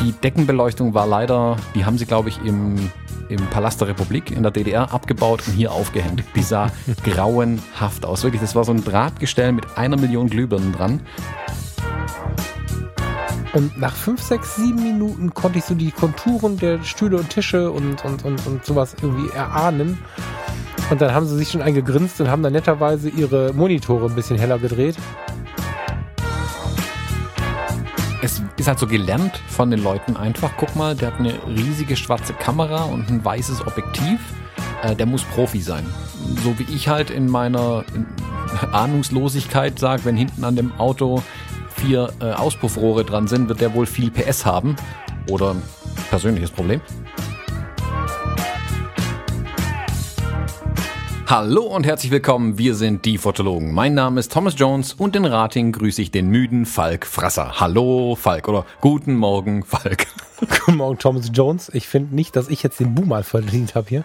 Die Deckenbeleuchtung war leider, die haben sie, glaube ich, im, im Palast der Republik in der DDR abgebaut und hier aufgehängt. Die sah grauenhaft aus. Wirklich, das war so ein Drahtgestell mit einer Million Glühbirnen dran. Und nach fünf, sechs, sieben Minuten konnte ich so die Konturen der Stühle und Tische und, und, und, und sowas irgendwie erahnen. Und dann haben sie sich schon eingegrinst und haben dann netterweise ihre Monitore ein bisschen heller gedreht. Es ist halt so gelernt von den Leuten einfach. Guck mal, der hat eine riesige schwarze Kamera und ein weißes Objektiv. Äh, der muss Profi sein. So wie ich halt in meiner Ahnungslosigkeit sage, wenn hinten an dem Auto vier äh, Auspuffrohre dran sind, wird der wohl viel PS haben. Oder ein persönliches Problem. Hallo und herzlich willkommen, wir sind die Fotologen. Mein Name ist Thomas Jones und in Rating grüße ich den müden Falk Frasser. Hallo Falk oder guten Morgen Falk. Guten Morgen Thomas Jones. Ich finde nicht, dass ich jetzt den Boom mal verdient habe hier.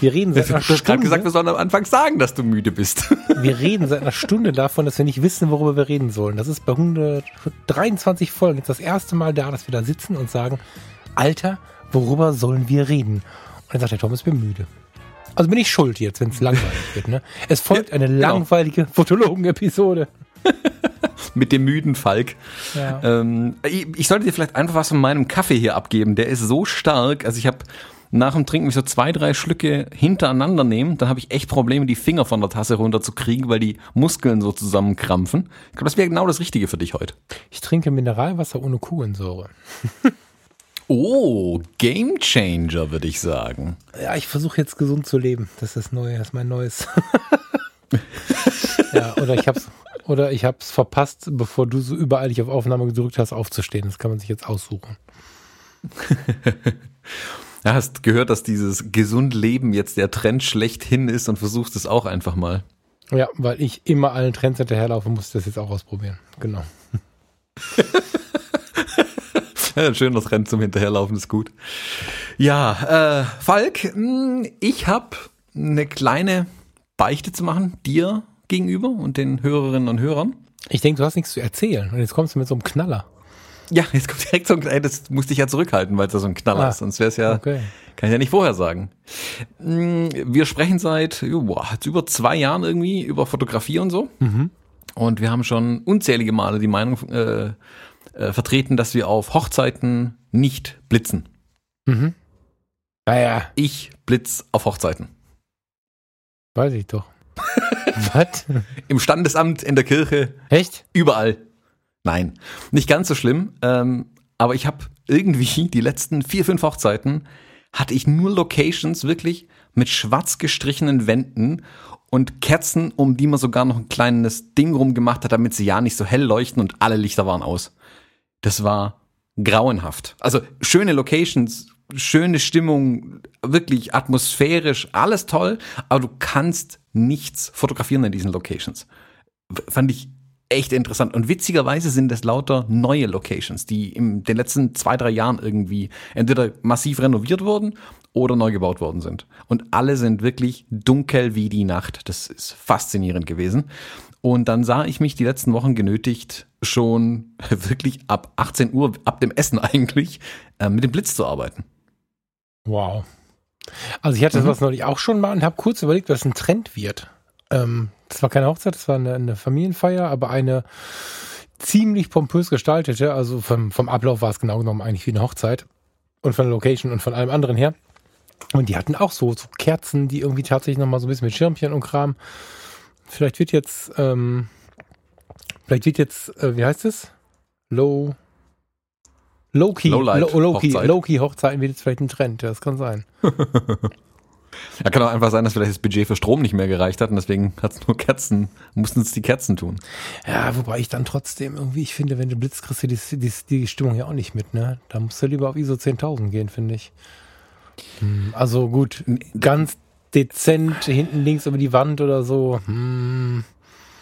Wir reden seit Du einer hast gerade Stunde. gesagt, wir sollen am Anfang sagen, dass du müde bist. Wir reden seit einer Stunde davon, dass wir nicht wissen, worüber wir reden sollen. Das ist bei 123 Folgen jetzt das erste Mal da, dass wir da sitzen und sagen, Alter, worüber sollen wir reden? Und dann sagt der Thomas, bin müde. Also bin ich schuld jetzt, wenn es langweilig wird. Ne? Es folgt Ja, eine genau. langweilige Fotologen-Episode. Mit dem müden Falk. Ja. Ähm, ich, ich sollte dir vielleicht einfach was von meinem Kaffee hier abgeben. Der ist so stark. Also ich habe nach dem Trinken mich so zwei, drei Schlücke hintereinander nehmen. Dann habe ich echt Probleme, die Finger von der Tasse runterzukriegen, weil die Muskeln so zusammenkrampfen. Ich glaube, das wäre genau das Richtige für dich heute. Ich trinke Mineralwasser ohne Kohlensäure. Oh, Game Changer, würde ich sagen. Ja, ich versuche jetzt gesund zu leben. Das ist das Neue, das ist mein Neues. ja, oder ich hab's, oder ich hab's verpasst, bevor du so übereilig auf Aufnahme gedrückt hast, aufzustehen. Das kann man sich jetzt aussuchen. Ja, hast gehört, dass dieses gesund Leben jetzt der Trend schlechthin ist und versuchst es auch einfach mal. Ja, weil ich immer allen Trends hinterherlaufe, muss ich das jetzt auch ausprobieren. Genau. Ja, ein schöner Trend zum Hinterherlaufen ist gut. Ja, äh, Falk, mh, ich habe eine kleine Beichte zu machen, dir gegenüber und den Hörerinnen und Hörern. Ich denke, du hast nichts zu erzählen. Und jetzt kommst du mit so einem Knaller. Ja, jetzt kommt direkt so ein, ey, das musste ich ja zurückhalten, weil es ja so ein Knaller Ah, ist, sonst wäre es ja, okay. kann ich ja nicht vorher sagen. Mh, Wir sprechen seit boah, jetzt über zwei Jahren irgendwie über Fotografie und so. Mhm. Und wir haben schon unzählige Male die Meinung äh, äh, vertreten, dass wir auf Hochzeiten nicht blitzen. Mhm. Naja, Ich blitz auf Hochzeiten. weiß ich doch. Was? Im Standesamt, in der Kirche, Echt? überall. Nein, nicht ganz so schlimm. Ähm, aber ich habe irgendwie die letzten vier, fünf Hochzeiten hatte ich nur Locations wirklich mit schwarz gestrichenen Wänden und Kerzen, um die man sogar noch ein kleines Ding rumgemacht hat, damit sie ja nicht so hell leuchten und alle Lichter waren aus. Das war grauenhaft. Also schöne Locations, schöne Stimmung, wirklich atmosphärisch, alles toll, aber du kannst nichts fotografieren in diesen Locations. Fand ich echt interessant. Und witzigerweise sind es lauter neue Locations, die in den letzten zwei, drei Jahren irgendwie entweder massiv renoviert wurden oder neu gebaut worden sind. Und alle sind wirklich dunkel wie die Nacht. Das ist faszinierend gewesen. Und dann sah ich mich die letzten Wochen genötigt, schon wirklich ab 18 Uhr, ab dem Essen eigentlich, äh, mit dem Blitz zu arbeiten. Wow. Also ich hatte Mhm. sowas neulich auch schon mal und habe kurz überlegt, was ein Trend wird. Ähm, das war keine Hochzeit, das war eine, eine Familienfeier, aber eine ziemlich pompös gestaltete. Also vom, vom Ablauf war es genau genommen eigentlich wie eine Hochzeit. Und von der Location und von allem anderen her. Und die hatten auch so, so Kerzen, die irgendwie tatsächlich nochmal so ein bisschen mit Schirmchen und Kram. Vielleicht wird jetzt, ähm, vielleicht wird jetzt, äh, wie heißt es? Low. Low-Key, Low- Low-Key, Hochzeit. Low-Key Hochzeiten wird jetzt vielleicht ein Trend, ja, das kann sein. Ja, kann auch einfach sein, dass vielleicht das Budget für Strom nicht mehr gereicht hat und deswegen hat es nur Kerzen, mussten es die Kerzen tun. Ja, wobei ich dann trotzdem irgendwie, ich finde, wenn du Blitz kriegst, du die, die, die Stimmung ja auch nicht mit, ne? Da musst du lieber auf ISO 10.000 gehen, finde ich. Hm, Also gut, ganz dezent hinten links über die Wand oder so. Hm.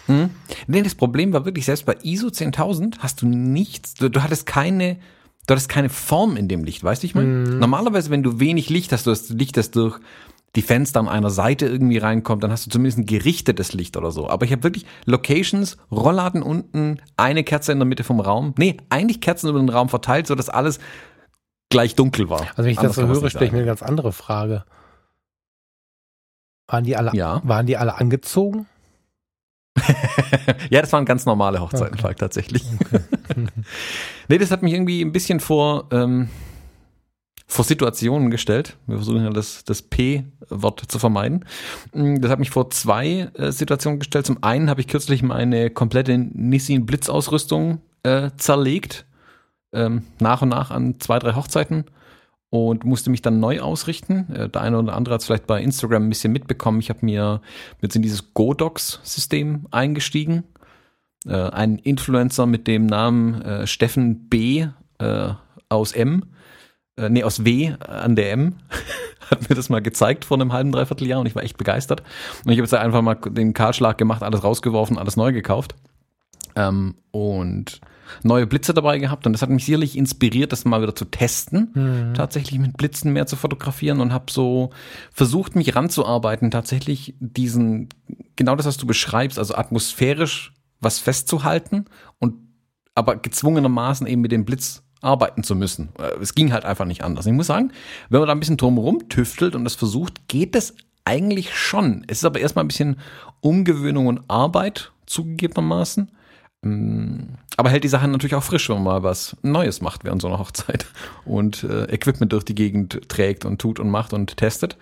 Hm? Nee, das Problem war wirklich, selbst bei ISO 10.000 hast du nichts, du, du hattest keine, du hattest keine Form in dem Licht, weißt du, ich meine? Normalerweise, wenn du wenig Licht hast, du hast Licht, das durch die Fenster an einer Seite irgendwie reinkommt, dann hast du zumindest ein gerichtetes Licht oder so. Aber ich habe wirklich Locations, Rollladen unten, eine Kerze in der Mitte vom Raum. Nee, eigentlich Kerzen über den Raum verteilt, sodass alles gleich dunkel war. Also wenn ich das so höre, stelle ich mir eine ganz andere Frage. Waren die alle, ja. waren die alle angezogen? ja, das waren ganz normale Hochzeiten, okay. tatsächlich. Okay. nee, das hat mich irgendwie ein bisschen vor, ähm, vor Situationen gestellt. Wir versuchen ja das, das P-Wort zu vermeiden. Mm, das hat mich vor zwei äh, Situationen gestellt. Zum einen habe ich kürzlich meine komplette Nissin-Blitzausrüstung äh, zerlegt. Ähm, nach und nach an zwei, drei Hochzeiten und musste mich dann neu ausrichten. Äh, der eine oder andere hat es vielleicht bei Instagram ein bisschen mitbekommen. Ich habe mir jetzt in dieses Godox-System eingestiegen. Äh, ein Influencer mit dem Namen äh, Steffen B. Aus M. Nee, aus W an der M. hat mir das mal gezeigt vor einem halben, dreiviertel Jahr und ich war echt begeistert. Und ich habe jetzt einfach mal den Kahlschlag gemacht, alles rausgeworfen, alles neu gekauft. Ähm, und neue Blitze dabei gehabt und das hat mich sicherlich inspiriert, das mal wieder zu testen, mhm. tatsächlich mit Blitzen mehr zu fotografieren und habe so versucht, mich ranzuarbeiten, tatsächlich diesen, genau das, was du beschreibst, also atmosphärisch was festzuhalten und aber gezwungenermaßen eben mit dem Blitz arbeiten zu müssen. Äh, es ging halt einfach nicht anders. Ich muss sagen, wenn man da ein bisschen drumherum tüftelt und das versucht, geht es eigentlich schon. Es ist aber erstmal ein bisschen Umgewöhnung und Arbeit zugegebenermaßen. Mm, aber hält die Sache natürlich auch frisch, wenn man mal was Neues macht während so einer Hochzeit und äh, Equipment durch die Gegend trägt und tut und macht und testet.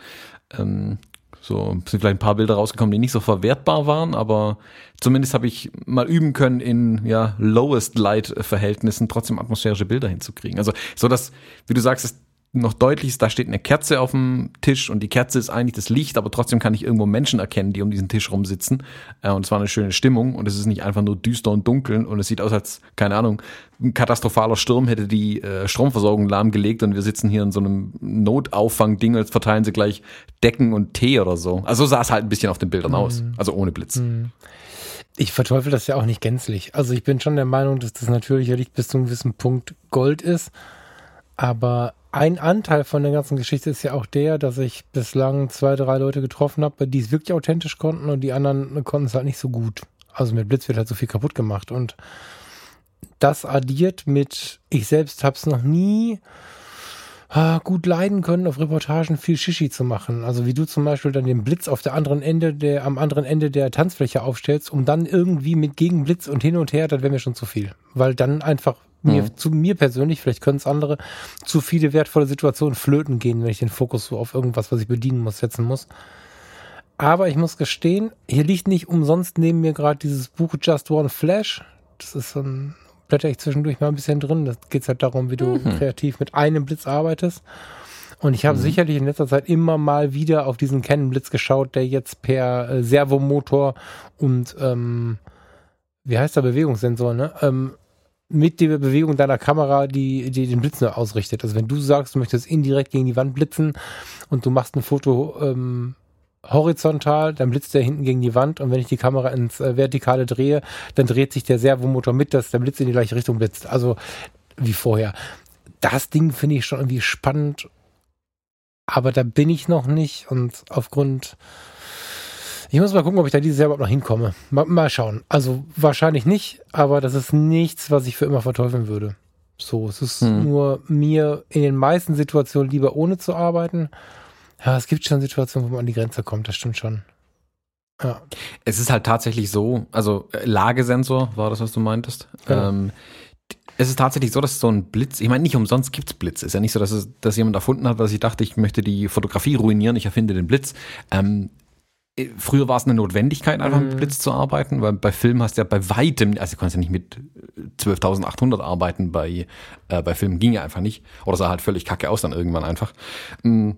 Ähm, so sind vielleicht ein paar Bilder rausgekommen, die nicht so verwertbar waren, aber zumindest habe ich mal üben können, in ja lowest light Verhältnissen trotzdem atmosphärische Bilder hinzukriegen. Also so dass, wie du sagst, noch deutlich ist, da steht eine Kerze auf dem Tisch und die Kerze ist eigentlich das Licht, aber trotzdem kann ich irgendwo Menschen erkennen, die um diesen Tisch rumsitzen. Äh, und es war eine schöne Stimmung und es ist nicht einfach nur düster und dunkel und es sieht aus, als, keine Ahnung, ein katastrophaler Sturm hätte die äh, Stromversorgung lahmgelegt und wir sitzen hier in so einem Notauffangding, als verteilen sie gleich Decken und Tee oder so. Also so sah es halt ein bisschen auf den Bildern mhm. aus, also ohne Blitz. Mhm. Ich verteufel das ja auch nicht gänzlich. Also ich bin schon der Meinung, dass das natürliche Licht bis zu einem gewissen Punkt Gold ist. Aber ein Anteil von der ganzen Geschichte ist ja auch der, dass ich bislang zwei, drei Leute getroffen habe, die es wirklich authentisch konnten und die anderen konnten es halt nicht so gut. Also mit Blitz wird halt so viel kaputt gemacht und das addiert mit, ich selbst habe es noch nie ah, gut leiden können, auf Reportagen viel Shishi zu machen. Also wie du zum Beispiel dann den Blitz auf der anderen Ende der, am anderen Ende der Tanzfläche aufstellst, um dann irgendwie mit Gegenblitz und hin und her, das wäre mir schon zu viel. Weil dann einfach mir, mhm. zu mir persönlich, vielleicht können es andere, zu viele wertvolle Situationen flöten gehen, wenn ich den Fokus so auf irgendwas, was ich bedienen muss, setzen muss. Aber ich muss gestehen, hier liegt nicht umsonst neben mir gerade dieses Buch Just One Flash. Das ist so ein, blätter ich zwischendurch mal ein bisschen drin. Da geht es halt darum, wie du mhm. kreativ mit einem Blitz arbeitest. Und ich habe mhm. sicherlich in letzter Zeit immer mal wieder auf diesen Canon Blitz geschaut, der jetzt per äh, Servomotor und ähm, wie heißt der Bewegungssensor, ne? Ähm, mit der Bewegung deiner Kamera, die, die den Blitz nur ausrichtet. Also wenn du sagst, du möchtest indirekt gegen die Wand blitzen und du machst ein Foto ähm, horizontal, dann blitzt der hinten gegen die Wand und wenn ich die Kamera ins äh, Vertikale drehe, dann dreht sich der Servomotor mit, dass der Blitz in die gleiche Richtung blitzt. Also wie vorher. Das Ding finde ich schon irgendwie spannend, aber da bin ich noch nicht und aufgrund ich muss mal gucken, ob ich da dieses Jahr überhaupt noch hinkomme. Mal, mal schauen. Also wahrscheinlich nicht, aber das ist nichts, was ich für immer verteufeln würde. So, es ist mhm. nur mir in den meisten Situationen lieber ohne zu arbeiten. Ja, es gibt schon Situationen, wo man an die Grenze kommt, das stimmt schon. Ja. Es ist halt tatsächlich so, also äh, Lagesensor war das, was du meintest. Ja. Ähm, es ist tatsächlich so, dass so ein Blitz, ich meine, nicht umsonst gibt's Blitz. Es ist ja nicht so, dass, es, dass jemand erfunden hat, was ich dachte, ich möchte die Fotografie ruinieren, ich erfinde den Blitz. Ähm, Früher war es eine Notwendigkeit, einfach mit mhm. Blitz zu arbeiten, weil bei Filmen hast du ja bei weitem, also du kannst ja nicht mit 12.800 arbeiten, bei, äh, bei Filmen ging ja einfach nicht. Oder sah halt völlig kacke aus dann irgendwann einfach. Mhm.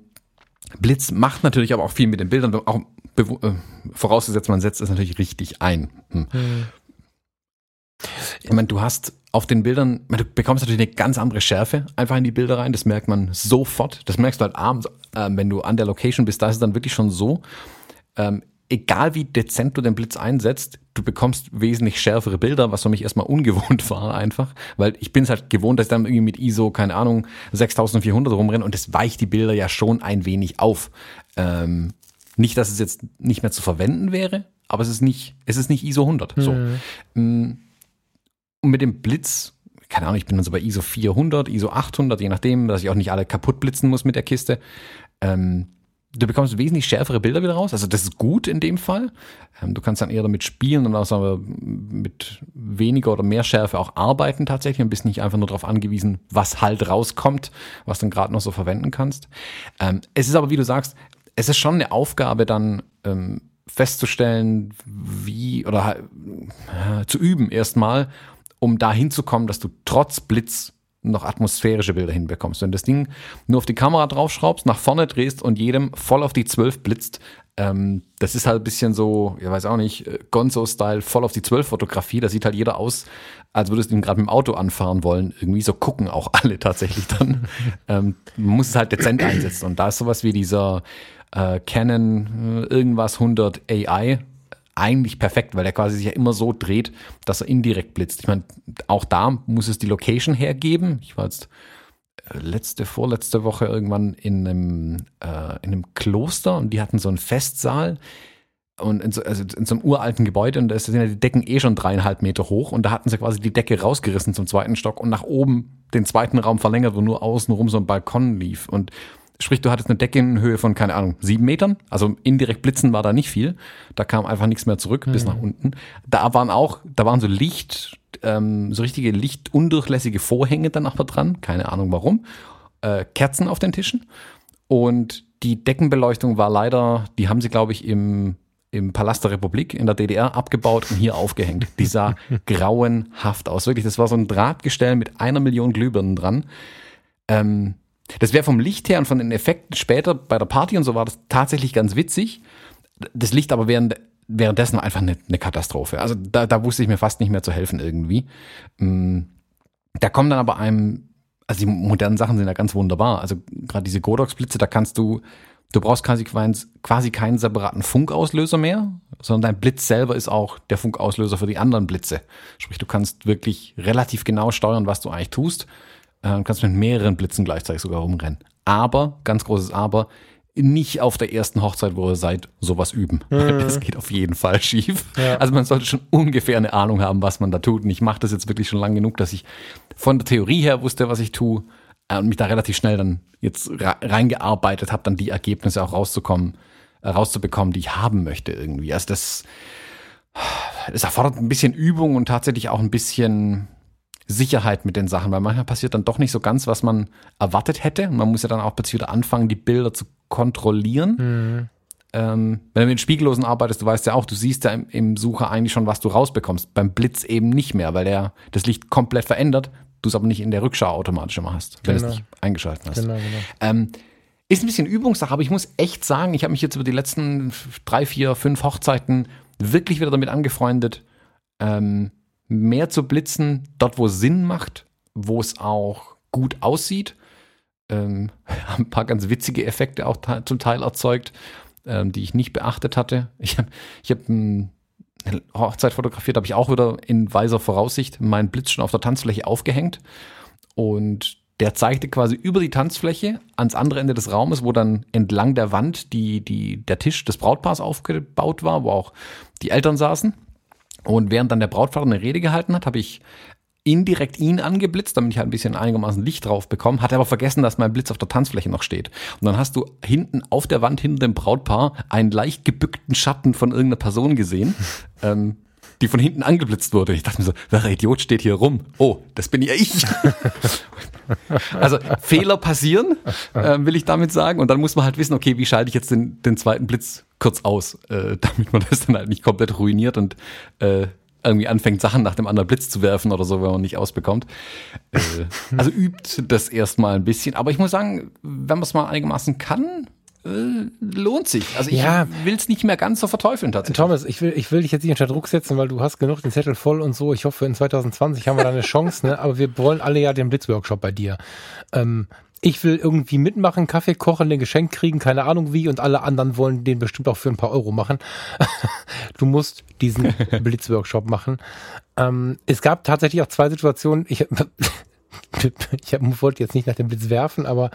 Blitz macht natürlich aber auch viel mit den Bildern, auch äh, vorausgesetzt, man setzt es natürlich richtig ein. Hm. Mhm. Ich meine, du hast auf den Bildern, du bekommst natürlich eine ganz andere Schärfe einfach in die Bilder rein, das merkt man sofort. Das merkst du halt abends, äh, wenn du an der Location bist, da ist es dann wirklich schon so, ähm, egal wie dezent du den Blitz einsetzt, du bekommst wesentlich schärfere Bilder, was für mich erstmal ungewohnt war einfach, weil ich bin es halt gewohnt, dass ich dann irgendwie mit ISO, keine Ahnung, 6400 rumrenne und es weicht die Bilder ja schon ein wenig auf. Ähm, nicht, dass es jetzt nicht mehr zu verwenden wäre, aber es ist nicht, es ist nicht ISO 100. So. Mm. Und mit dem Blitz, keine Ahnung, ich bin dann so bei ISO 400, ISO 800, je nachdem, dass ich auch nicht alle kaputt blitzen muss mit der Kiste. Ähm, du bekommst wesentlich schärfere Bilder wieder raus. Also das ist gut in dem Fall. Ähm, du kannst dann eher damit spielen und auch mit weniger oder mehr Schärfe auch arbeiten tatsächlich und bist nicht einfach nur darauf angewiesen, was halt rauskommt, was du dann gerade noch so verwenden kannst. Ähm, es ist aber, wie du sagst, es ist schon eine Aufgabe dann ähm, festzustellen, wie oder äh, zu üben erstmal, um da hinzukommen, dass du trotz Blitz noch atmosphärische Bilder hinbekommst. Wenn du das Ding nur auf die Kamera draufschraubst, nach vorne drehst und jedem voll auf die 12 blitzt, ähm, das ist halt ein bisschen so, ich weiß auch nicht, äh, Gonzo-Style, voll auf die 12 Fotografie. Da sieht halt jeder aus, als würdest du ihn gerade mit dem Auto anfahren wollen. Irgendwie so gucken auch alle tatsächlich dann. ähm, man muss es halt dezent einsetzen. Und da ist sowas wie dieser äh, Canon äh, irgendwas 100 AI eigentlich perfekt, weil der quasi sich ja immer so dreht, dass er indirekt blitzt. Ich meine, auch da muss es die Location hergeben. Ich war jetzt äh, letzte, vorletzte Woche irgendwann in einem, äh, in einem Kloster und die hatten so einen Festsaal und in so, also in so einem uralten Gebäude und da sind ja die Decken eh schon dreieinhalb Meter hoch und da hatten sie quasi die Decke rausgerissen zum zweiten Stock und nach oben den zweiten Raum verlängert, wo nur außenrum so ein Balkon lief und Sprich, du hattest eine Deckenhöhe von, keine Ahnung, sieben Metern. Also indirekt blitzen war da nicht viel. Da kam einfach nichts mehr zurück mhm. bis nach unten. Da waren auch, da waren so Licht, ähm, so richtige lichtundurchlässige Vorhänge dann aber dran. Keine Ahnung warum. Äh, Kerzen auf den Tischen. Und die Deckenbeleuchtung war leider, die haben sie, glaube ich, im, im Palast der Republik in der DDR abgebaut und hier aufgehängt. Die sah grauenhaft aus. Wirklich, das war so ein Drahtgestell mit einer Million Glühbirnen dran. Ähm, das wäre vom Licht her und von den Effekten später bei der Party und so war das tatsächlich ganz witzig. Das Licht aber während, währenddessen war einfach eine, eine Katastrophe. Also da, da wusste ich mir fast nicht mehr zu helfen irgendwie. Mm, da kommen dann aber einem, also die modernen Sachen sind ja ganz wunderbar. Also gerade diese Godox-Blitze, da kannst du, du brauchst quasi, quasi keinen separaten Funkauslöser mehr, sondern dein Blitz selber ist auch der Funkauslöser für die anderen Blitze. Sprich, du kannst wirklich relativ genau steuern, was du eigentlich tust äh, kannst mit mehreren Blitzen gleichzeitig sogar rumrennen. Aber, ganz großes Aber, nicht auf der ersten Hochzeit, wo ihr seid, sowas üben. Mhm. Das geht auf jeden Fall schief. Ja. Also man sollte schon ungefähr eine Ahnung haben, was man da tut. Und ich mache das jetzt wirklich schon lang genug, dass ich von der Theorie her wusste, was ich tue äh, und mich da relativ schnell dann jetzt reingearbeitet habe, dann die Ergebnisse auch rauszukommen, äh, rauszubekommen, die ich haben möchte irgendwie. Also das, das erfordert ein bisschen Übung und tatsächlich auch ein bisschen Sicherheit mit den Sachen, weil manchmal passiert dann doch nicht so ganz, was man erwartet hätte. Und man muss ja dann auch plötzlich wieder anfangen, die Bilder zu kontrollieren. Mhm. Ähm, wenn du mit Spiegellosen arbeitest, du weißt ja auch, du siehst ja im, im, Sucher eigentlich schon, was du rausbekommst. Beim Blitz eben nicht mehr, weil der das Licht komplett verändert, du es aber nicht in der Rückschau automatisch immer hast, wenn genau. du es nicht eingeschaltet hast. Genau, genau. Ähm, ist ein bisschen Übungssache, aber ich muss echt sagen, ich habe mich jetzt über die letzten drei, vier, fünf Hochzeiten wirklich wieder damit angefreundet, ähm, mehr zu blitzen, dort wo es Sinn macht, wo es auch gut aussieht. Ähm, ein paar ganz witzige Effekte auch zum Teil erzeugt, ähm, die ich nicht beachtet hatte. Ich habe ich hab eine Hochzeit fotografiert, habe ich auch wieder in weiser Voraussicht meinen Blitz schon auf der Tanzfläche aufgehängt. Und der zeigte quasi über die Tanzfläche ans andere Ende des Raumes, wo dann entlang der Wand die, die, der Tisch des Brautpaars aufgebaut war, wo auch die Eltern saßen. Und während dann der Brautvater eine Rede gehalten hat, habe ich indirekt ihn angeblitzt, damit ich halt ein bisschen einigermaßen Licht drauf bekomme, hatte aber vergessen, dass mein Blitz auf der Tanzfläche noch steht. Und dann hast du hinten auf der Wand hinter dem Brautpaar einen leicht gebückten Schatten von irgendeiner Person gesehen, ähm, die von hinten angeblitzt wurde. Ich dachte mir so, welcher Idiot steht hier rum? Oh, das bin ja ich. also Fehler passieren, äh, will ich damit sagen. Und dann muss man halt wissen, okay, wie schalte ich jetzt den, den zweiten Blitz kurz aus, äh, damit man das dann halt nicht komplett ruiniert und äh, irgendwie anfängt, Sachen nach dem anderen Blitz zu werfen oder so, wenn man nicht ausbekommt. Äh, also übt das erstmal ein bisschen. Aber ich muss sagen, wenn man es mal einigermaßen kann, äh, lohnt sich. Also ich ja. will es nicht mehr ganz so verteufeln tatsächlich. Thomas, ich will, ich will dich jetzt nicht unter Druck setzen, weil du hast genug den Zettel voll und so. Ich hoffe, in 2020 haben wir da eine Chance, ne? aber wir wollen alle ja den Blitzworkshop bei dir. Ähm, ich will irgendwie mitmachen, Kaffee kochen, ein Geschenk kriegen, keine Ahnung wie, und alle anderen wollen den bestimmt auch für ein paar Euro machen. du musst diesen Blitzworkshop machen. Ähm, es gab tatsächlich auch zwei Situationen. Ich, ich hab, wollte jetzt nicht nach dem Blitz werfen, aber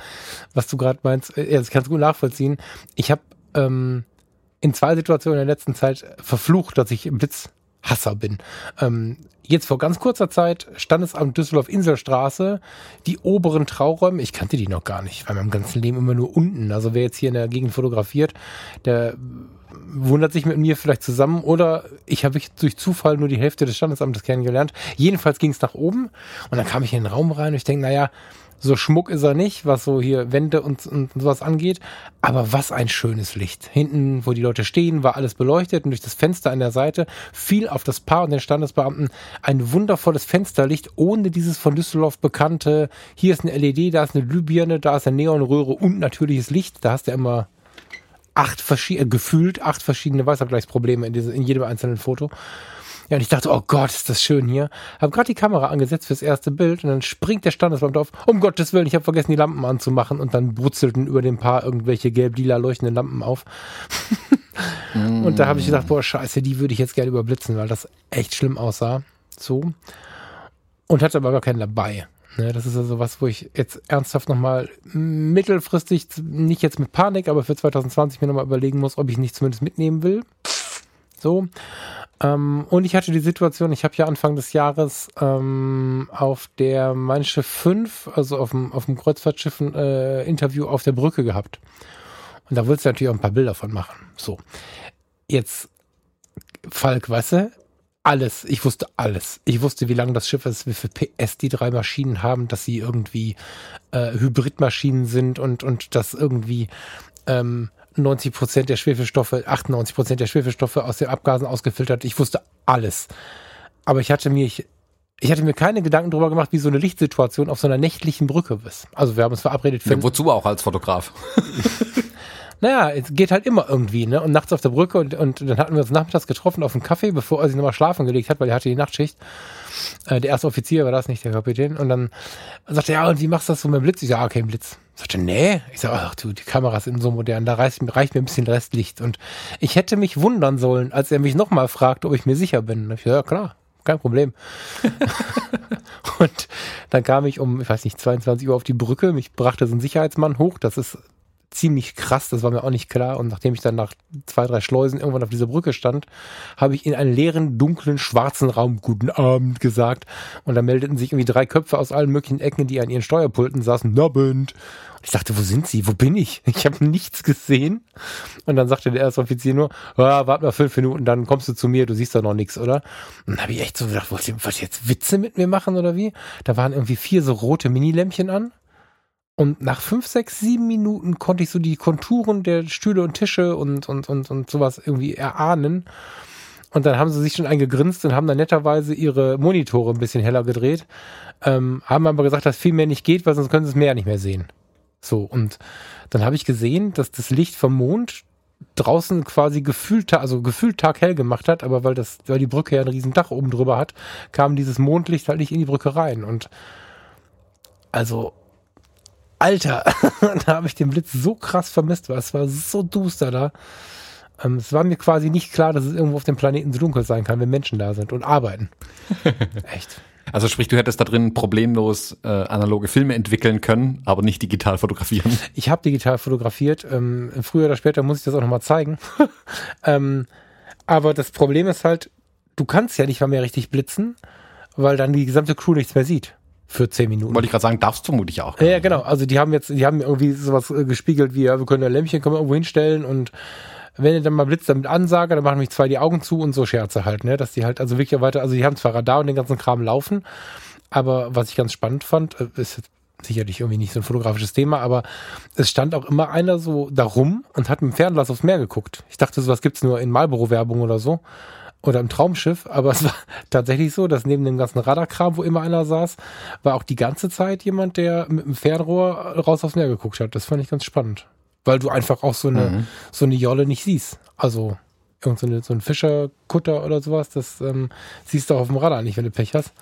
was du gerade meinst, äh, das kannst du gut nachvollziehen. Ich habe ähm, in zwei Situationen in der letzten Zeit verflucht, dass ich im Blitz Hasser bin. Ähm, jetzt vor ganz kurzer Zeit stand es am Düsseldorf Inselstraße, die oberen Trauräume, ich kannte die noch gar nicht, weil meinem ganzen Leben immer nur unten. Also wer jetzt hier in der Gegend fotografiert, der wundert sich mit mir vielleicht zusammen oder ich habe durch Zufall nur die Hälfte des Standesamtes kennengelernt. Jedenfalls ging es nach oben und dann kam ich in den Raum rein und ich denke, naja, so Schmuck ist er nicht, was so hier Wände und, und sowas angeht. Aber was ein schönes Licht. Hinten, wo die Leute stehen, war alles beleuchtet und durch das Fenster an der Seite fiel auf das Paar und den Standesbeamten ein wundervolles Fensterlicht ohne dieses von Düsseldorf bekannte, hier ist eine LED, da ist eine Glühbirne, da ist eine Neonröhre und natürliches Licht. Da hast du ja immer acht verschiedene, gefühlt acht verschiedene Weißabgleichsprobleme in, diese, in jedem einzelnen Foto. Ja, und ich dachte, oh Gott, ist das schön hier. Hab gerade die Kamera angesetzt fürs erste Bild und dann springt der Standesbeamte auf, um Gottes Willen, ich habe vergessen, die Lampen anzumachen und dann brutzelten über dem Paar irgendwelche gelb-lila leuchtenden Lampen auf. mm. Und da habe ich gedacht, boah, scheiße, die würde ich jetzt gerne überblitzen, weil das echt schlimm aussah. So. Und hatte aber gar keinen dabei. Ne, das ist also was, wo ich jetzt ernsthaft nochmal mittelfristig, nicht jetzt mit Panik, aber für 2020 mir nochmal überlegen muss, ob ich nicht zumindest mitnehmen will. So. Ähm, und ich hatte die Situation, ich habe ja Anfang des Jahres ähm, auf der Mein Schiff 5, also auf dem, auf dem Kreuzfahrtschiff, ein äh, Interview auf der Brücke gehabt. Und da wolltest du natürlich auch ein paar Bilder von machen. So. Jetzt, Falk, weißt du, alles. Ich wusste alles. Ich wusste, wie lang das Schiff ist, wie viel PS die drei Maschinen haben, dass sie irgendwie äh, Hybridmaschinen sind und, und dass irgendwie ähm, 90 Prozent der Schwefelstoffe, 98 Prozent der Schwefelstoffe aus den Abgasen ausgefiltert. Ich wusste alles. Aber ich hatte mir, ich, ich hatte mir keine Gedanken darüber gemacht, wie so eine Lichtsituation auf so einer nächtlichen Brücke ist. Also wir haben uns verabredet für. Ja, wozu auch als Fotograf? naja, es geht halt immer irgendwie, ne? Und nachts auf der Brücke und, und dann hatten wir uns nachmittags getroffen auf einen Kaffee, bevor er sich nochmal schlafen gelegt hat, weil er hatte die Nachtschicht. Äh, der erste Offizier war das, nicht der Kapitän. Und dann sagte er, ja, und wie machst du das so mit dem Blitz? Ich sag, ah, kein Blitz. Sagte, nee. Ich sag, ach du, die Kamera sind so modern, da reicht, reicht mir ein bisschen Restlicht. Und ich hätte mich wundern sollen, als er mich nochmal fragte, ob ich mir sicher bin. Ich, ja, klar, kein Problem. und dann kam ich um, ich weiß nicht, 22 Uhr auf die Brücke. Mich brachte so ein Sicherheitsmann hoch. Das ist ziemlich krass, das war mir auch nicht klar. Und nachdem ich dann nach zwei, drei Schleusen irgendwann auf dieser Brücke stand, habe ich in einen leeren, dunklen, schwarzen Raum Guten Abend gesagt. Und da meldeten sich irgendwie drei Köpfe aus allen möglichen Ecken, die an ihren Steuerpulten saßen. Nabend. Und ich dachte, wo sind sie? Wo bin ich? Ich habe nichts gesehen. Und dann sagte der erste Offizier nur, ah, warte mal fünf Minuten, dann kommst du zu mir, du siehst da noch nichts, oder? Und dann habe ich echt so gedacht, wollt ihr, wollt ihr jetzt Witze mit mir machen oder wie? Da waren irgendwie vier so rote Minilämpchen an und nach fünf, sechs, sieben Minuten konnte ich so die Konturen der Stühle und Tische und, und, und, und sowas irgendwie erahnen. Und dann haben sie sich schon eingegrinst und haben dann netterweise ihre Monitore ein bisschen heller gedreht. Ähm, haben aber gesagt, dass viel mehr nicht geht, weil sonst können sie es mehr nicht mehr sehen. So, und dann habe ich gesehen, dass das Licht vom Mond draußen quasi gefühlt, also gefühlt taghell gemacht hat, aber weil das, weil die Brücke ja ein riesen Dach oben drüber hat, kam dieses Mondlicht halt nicht in die Brücke rein. Und also Alter, da habe ich den Blitz so krass vermisst, weil es war so duster da. Ähm, es war mir quasi nicht klar, dass es irgendwo auf dem Planeten so dunkel sein kann, wenn Menschen da sind und arbeiten. Echt. Also sprich, du hättest da drin problemlos äh, analoge Filme entwickeln können, aber nicht digital fotografieren. Ich habe digital fotografiert. Ähm, früher oder später muss ich das auch nochmal zeigen. ähm, aber das Problem ist halt, du kannst ja nicht mal mehr richtig blitzen, weil dann die gesamte Crew nichts mehr sieht für zehn Minuten. Wollte ich gerade sagen, darfst du vermutlich auch. Ja, genau. Also die haben jetzt, die haben irgendwie sowas äh, gespiegelt wie, ja, wir können ein Lämpchen können wir irgendwo hinstellen und wenn ihr dann mal blitzt damit Ansage, dann machen mich zwei die Augen zu und so Scherze halt, ne, dass die halt also wirklich weiter, also die haben zwar Radar und den ganzen Kram laufen, aber was ich ganz spannend fand, äh, ist sicherlich irgendwie nicht so ein fotografisches Thema, aber es stand auch immer einer so da rum und hat mit dem Fernglas aufs Meer geguckt. Ich dachte, sowas gibt's nur in Marlboro-Werbung oder so oder im Traumschiff, aber es war tatsächlich so, dass neben dem ganzen Radarkram, wo immer einer saß, war auch die ganze Zeit jemand, der mit dem Fernrohr raus aufs Meer geguckt hat. Das fand ich ganz spannend. Weil du einfach auch so eine, mhm. so eine Jolle nicht siehst. Also irgend so, eine, so ein Fischerkutter oder sowas, das ähm, siehst du auch auf dem Radar nicht, wenn du Pech hast.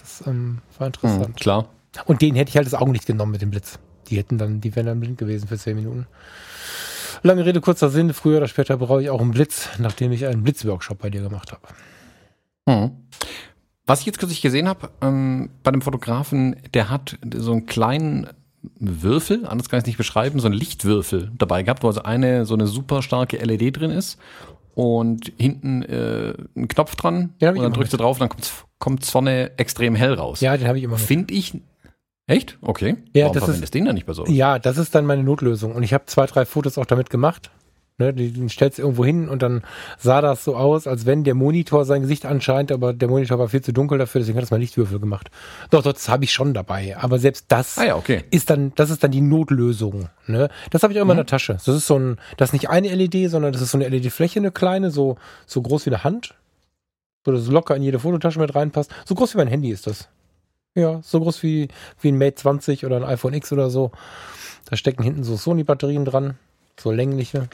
Das ähm, war interessant. Mhm, klar. Und den hätte ich halt das Augenlicht genommen mit dem Blitz. Die hätten dann, die wären dann blind gewesen für zehn Minuten. Lange Rede, kurzer Sinn. Früher oder später brauche ich auch einen Blitz, nachdem ich einen Blitzworkshop bei dir gemacht habe. Hm. Was ich jetzt kürzlich gesehen habe, ähm, bei dem Fotografen, der hat so einen kleinen Würfel, anders kann ich es nicht beschreiben, so einen Lichtwürfel dabei gehabt, wo also eine so eine super starke LED drin ist und hinten äh, ein Knopf dran hab und dann drückst du drauf und dann kommt's vorne extrem hell raus. Ja, den habe ich immer. Finde ich. Echt? Okay. Ja, Warum das ist- du den dann nicht bei so? Ja, das ist dann meine Notlösung. Und ich habe zwei, drei Fotos auch damit gemacht. Ne, die, die stellst du irgendwo hin und dann sah das so aus, als wenn der Monitor sein Gesicht anscheinend, aber der Monitor war viel zu dunkel dafür, deswegen hat das mal Lichtwürfel gemacht. Doch, das habe ich schon dabei. Aber selbst das Ah ja, okay. ist dann, das ist dann die Notlösung. Ne? Das habe ich auch immer in Mhm. der Tasche. Das ist so ein, das ist nicht eine LED, sondern das ist so eine LED-Fläche, eine kleine, so, so groß wie eine Hand. So, dass es locker in jede Fototasche mit reinpasst. So groß wie mein Handy ist das. Ja, so groß wie, wie ein Mate 20 oder ein iPhone X oder so. Da stecken hinten so Sony-Batterien dran. So längliche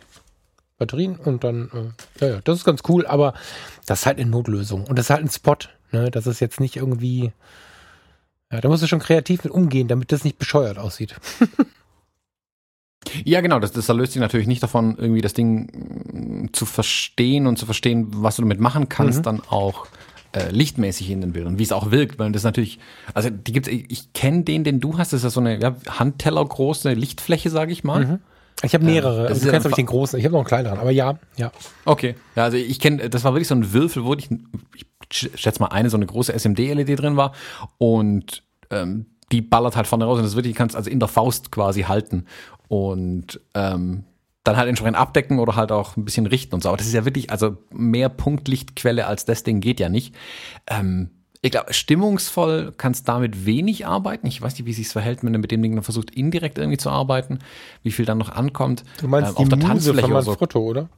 Batterien und dann, äh, ja, ja, das ist ganz cool, aber das ist halt eine Notlösung. Und das ist halt ein Spot. Ne? Das ist jetzt nicht irgendwie, ja, da musst du schon kreativ mit umgehen, damit das nicht bescheuert aussieht. Ja, genau, das, das löst sich natürlich nicht davon, irgendwie das Ding mm, zu verstehen und zu verstehen, was du damit machen kannst, Mhm. dann auch äh, lichtmäßig in den Bildern, wie es auch wirkt, weil das natürlich, also die gibt's, ich, ich kenne den, den du hast, das ist ja so eine ja, Handteller große Lichtfläche, sage ich mal. Mhm. Ich habe mehrere. das also du kennst aber den großen. Ich habe noch einen kleineren, aber ja, ja. Okay. Ja, also ich kenne, das war wirklich so ein Würfel, wo ich, ich schätze mal eine so eine große SMD-LED drin war und ähm, die ballert halt vorne raus und das wirklich kannst also in der Faust quasi halten und ähm, dann halt entsprechend abdecken oder halt auch ein bisschen richten und so. Aber das ist ja wirklich, also mehr Punktlichtquelle als das Ding geht ja nicht. Ähm, ich glaube, stimmungsvoll kannst damit wenig arbeiten. Ich weiß nicht, wie sich's verhält, wenn du mit dem Ding dann versucht, indirekt irgendwie zu arbeiten, wie viel dann noch ankommt. Du meinst Ähm, auf die der Muse Tanzfläche von oder so. Manfrotto, oder?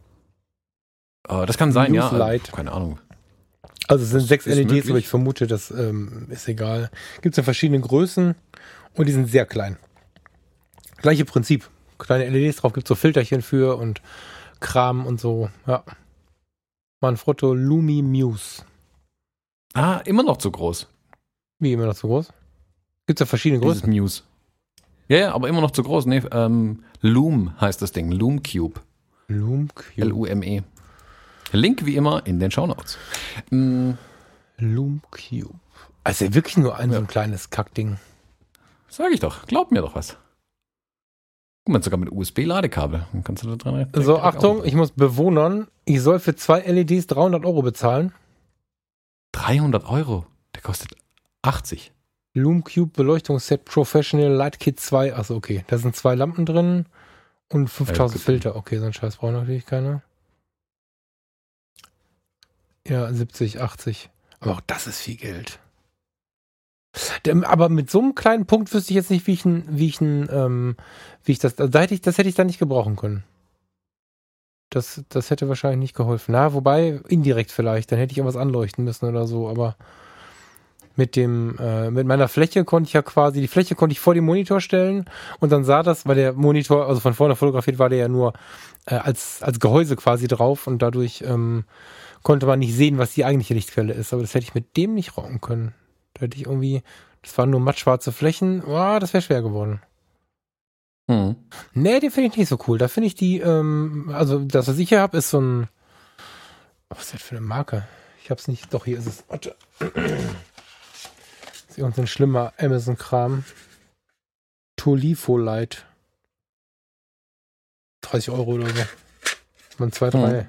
Äh, das kann sein, ja. Muse Light. Äh, Keine Ahnung. Also es sind sechs Ist LEDs, möglich. aber ich vermute, das ähm, ist egal. Gibt es in verschiedenen Größen und die sind sehr klein. Gleiche Prinzip. Kleine LEDs drauf, gibt so Filterchen für und Kram und so. Ja. Manfrotto Lumi Muse. Ah, immer noch zu groß. Wie immer noch so groß? Gibt es ja verschiedene Dieses Größen. Muse. Ja, ja, aber immer noch zu groß. Nee, ähm, Loom heißt das Ding. Loom Cube. Loom Cube. L-U-M-E. Link wie immer in den Shownotes. Mm, Loom Cube. Also wirklich nur ein so ein kleines Kackding. sag ich doch. Glaub mir doch was. Guck mal, sogar mit USB-Ladekabel. Dann kannst du da dran So, Achtung, ich muss bewohnern. Ich soll für zwei LEDs 300 Euro bezahlen. 300 Euro. Der kostet 80. Loom Cube Beleuchtungsset Professional Light Kit 2. Achso, okay. Da sind zwei Lampen drin und 5000 gut. Filter. Okay, so ein Scheiß braucht natürlich keiner. Ja, 70, 80. Aber auch das ist viel Geld. Aber mit so einem kleinen Punkt wüsste ich jetzt nicht, wie ich ein, wie ich ein, ähm, wie ich das, also da hätte ich, das hätte ich da nicht gebrauchen können. Das, das hätte wahrscheinlich nicht geholfen. Na, wobei, indirekt vielleicht, dann hätte ich irgendwas anleuchten müssen oder so, aber mit dem, äh, mit meiner Fläche konnte ich ja quasi, die Fläche konnte ich vor den Monitor stellen und dann sah das, weil der Monitor, also von vorne fotografiert war der ja nur äh, als, als Gehäuse quasi drauf und dadurch ähm, konnte man nicht sehen, was die eigentliche Lichtquelle ist. Aber das hätte ich mit dem nicht rocken können. Da hätte ich irgendwie, das waren nur mattschwarze Flächen, oh, das wäre schwer geworden. Hm. Nee, den finde ich nicht so cool. Da finde ich die, ähm, also das, was ich hier habe, ist so ein, was ist das für eine Marke? Ich hab's nicht, doch, hier ist es. Warte. ist irgendein schlimmer Amazon-Kram. Tolifo Light. 30 Euro oder so. Man zwei, drei.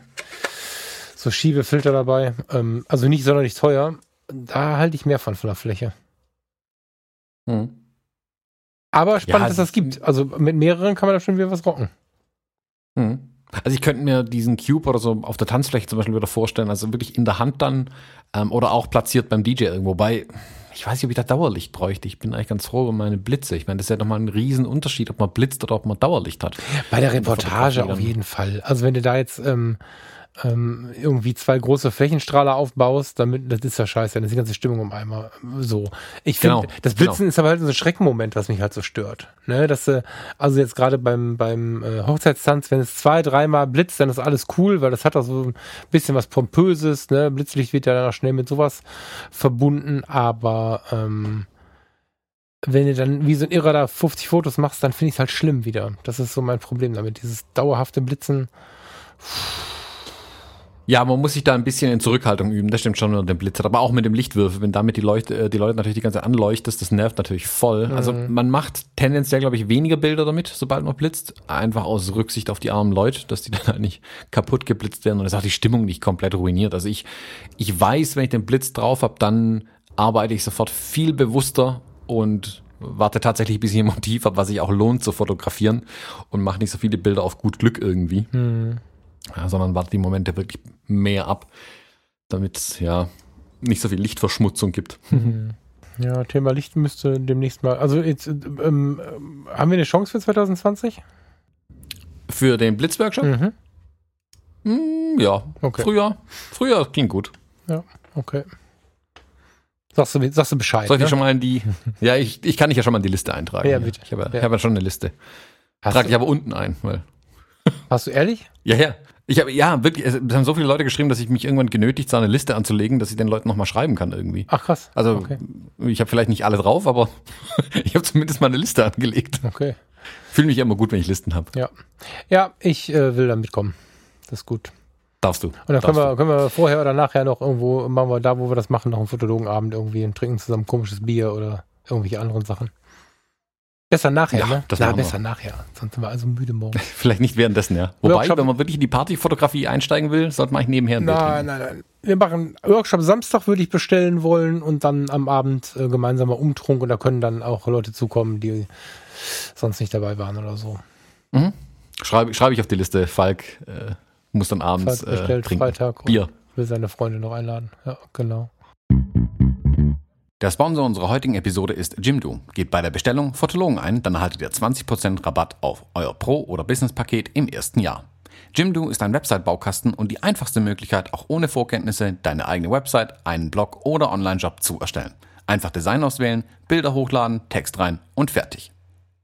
So Schiebefilter dabei. Ähm, also nicht sonderlich teuer. Da halte ich mehr von von der Fläche. Hm. Aber spannend, Ja, dass das gibt. Also mit mehreren kann man da schon wieder was rocken. Hm. Also ich könnte mir diesen Cube oder so auf der Tanzfläche zum Beispiel wieder vorstellen, also wirklich in der Hand dann ähm, oder auch platziert beim DJ irgendwo. Bei, ich weiß nicht, ob ich da Dauerlicht bräuchte. Ich bin eigentlich ganz froh über meine Blitze. Ich meine, das ist ja nochmal ein Riesenunterschied, ob man blitzt oder ob man Dauerlicht hat. Bei der Reportage auf jeden Fall. Also wenn du da jetzt ähm, ähm, irgendwie zwei große Flächenstrahler aufbaust, damit das ist ja scheiße, dann ist die ganze Stimmung um einmal so. Ich finde, Genau, das Blitzen ist aber halt so ein Schreckmoment, was mich halt so stört. Ne, dass äh, also jetzt gerade beim beim äh, Hochzeitstanz, wenn es zwei, dreimal blitzt, dann ist alles cool, weil das hat auch so ein bisschen was pompöses. Ne, Blitzlicht wird ja dann auch schnell mit sowas verbunden, aber ähm, wenn du dann wie so ein Irrer da 50 Fotos machst, dann finde ich es halt schlimm wieder. Das ist so mein Problem damit. Dieses dauerhafte Blitzen. Ja, man muss sich da ein bisschen in Zurückhaltung üben, das stimmt schon mit dem Blitzer, aber auch mit dem Lichtwürfel, wenn damit die Leute, äh, die Leute natürlich die ganze Zeit anleuchtest, das nervt natürlich voll. Mhm. Also man macht tendenziell, glaube ich, weniger Bilder damit, sobald man blitzt, einfach aus Rücksicht auf die armen Leute, dass die dann halt nicht kaputt geblitzt werden und das auch die Stimmung nicht komplett ruiniert. Also ich, ich weiß, wenn ich den Blitz drauf habe, dann arbeite ich sofort viel bewusster und warte tatsächlich, bis ich ein Motiv habe, was sich auch lohnt zu fotografieren und mache nicht so viele Bilder auf gut Glück irgendwie, ja, sondern warte die Momente wirklich mehr ab, damit es ja nicht so viel Lichtverschmutzung gibt. Ja, Thema Licht müsste demnächst mal. Also jetzt ähm, haben wir eine Chance für 2020? Für den Blitzworkshop? Mhm. Hm, ja, Okay. früher, früher ging gut. Ja, okay. Sagst du, sagst du Bescheid? Soll ich ne? dich schon mal in die, ja, ich, ich kann dich ja schon mal in die Liste eintragen. Ja, bitte. Ich habe Ja. ja schon eine Liste. hast, Trage ich du, aber unten ein, weil hast du ehrlich? Ja, ja. Ich habe, ja, wirklich, es haben so viele Leute geschrieben, dass ich mich irgendwann genötigt sah, eine Liste anzulegen, dass ich den Leuten nochmal schreiben kann irgendwie. Ach krass. Also, Okay. ich habe vielleicht nicht alle drauf, aber ich habe zumindest mal eine Liste angelegt. Okay. Fühle mich immer gut, wenn ich Listen habe. Ja. Ja, ich äh, will da mitkommen. Das ist gut. Darfst du. Und dann können wir, können wir vorher oder nachher noch irgendwo, machen wir da, wo wir das machen, noch einen Fotologenabend irgendwie und trinken zusammen komisches Bier oder irgendwelche anderen Sachen. Besser nachher, Ja, ne? das Na, machen wir. besser nachher. Sonst sind wir also müde morgen. Vielleicht nicht währenddessen, ja. Wobei, Workshop- wenn man wirklich in die Partyfotografie einsteigen will, sollte man eigentlich nebenher ein Bild Nein, nein, nein. Wir machen Workshop Samstag, würde ich bestellen wollen und dann am Abend äh, gemeinsamer Umtrunk und da können dann auch Leute zukommen, die sonst nicht dabei waren oder so. Mhm. Schreibe, schreibe ich auf die Liste, Falk äh, muss dann abends Falk äh, trinken. Freitag Bier. will seine Freunde noch einladen. Ja, genau. Der Sponsor unserer heutigen Episode ist Jimdo. Geht bei der Bestellung Fotologen ein, dann erhaltet ihr 20% Rabatt auf euer Pro- oder Business-Paket im ersten Jahr. Jimdo ist ein Website-Baukasten und die einfachste Möglichkeit, auch ohne Vorkenntnisse deine eigene Website, einen Blog oder Online-Job zu erstellen. Einfach Design auswählen, Bilder hochladen, Text rein und fertig.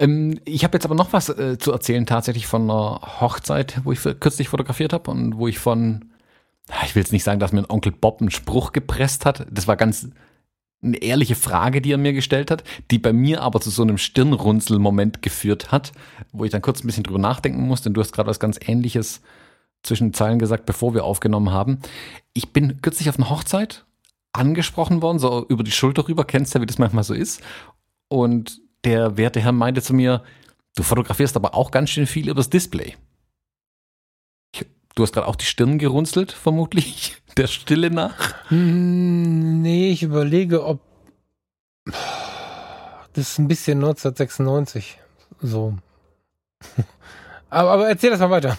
Ähm, ich habe jetzt aber noch was äh, zu erzählen, tatsächlich von einer Hochzeit, wo ich kürzlich fotografiert habe und wo ich von, ich will jetzt nicht sagen, dass mir ein Onkel Bob einen Spruch gepresst hat. Das war ganz eine ehrliche Frage, die er mir gestellt hat, die bei mir aber zu so einem Stirnrunzel-Moment geführt hat, wo ich dann kurz ein bisschen drüber nachdenken musste. Denn du hast gerade was ganz Ähnliches zwischen Zeilen gesagt, bevor wir aufgenommen haben. Ich bin kürzlich auf einer Hochzeit angesprochen worden, so über die Schulter rüber, kennst ja, wie das manchmal so ist. Und der werte Herr meinte zu mir, du fotografierst aber auch ganz schön viel übers Display. Ich, du hast gerade auch die Stirn gerunzelt, vermutlich, der Stille nach. Hm, nee, ich überlege, ob das ist ein bisschen 1996 so. aber, aber erzähl das mal weiter.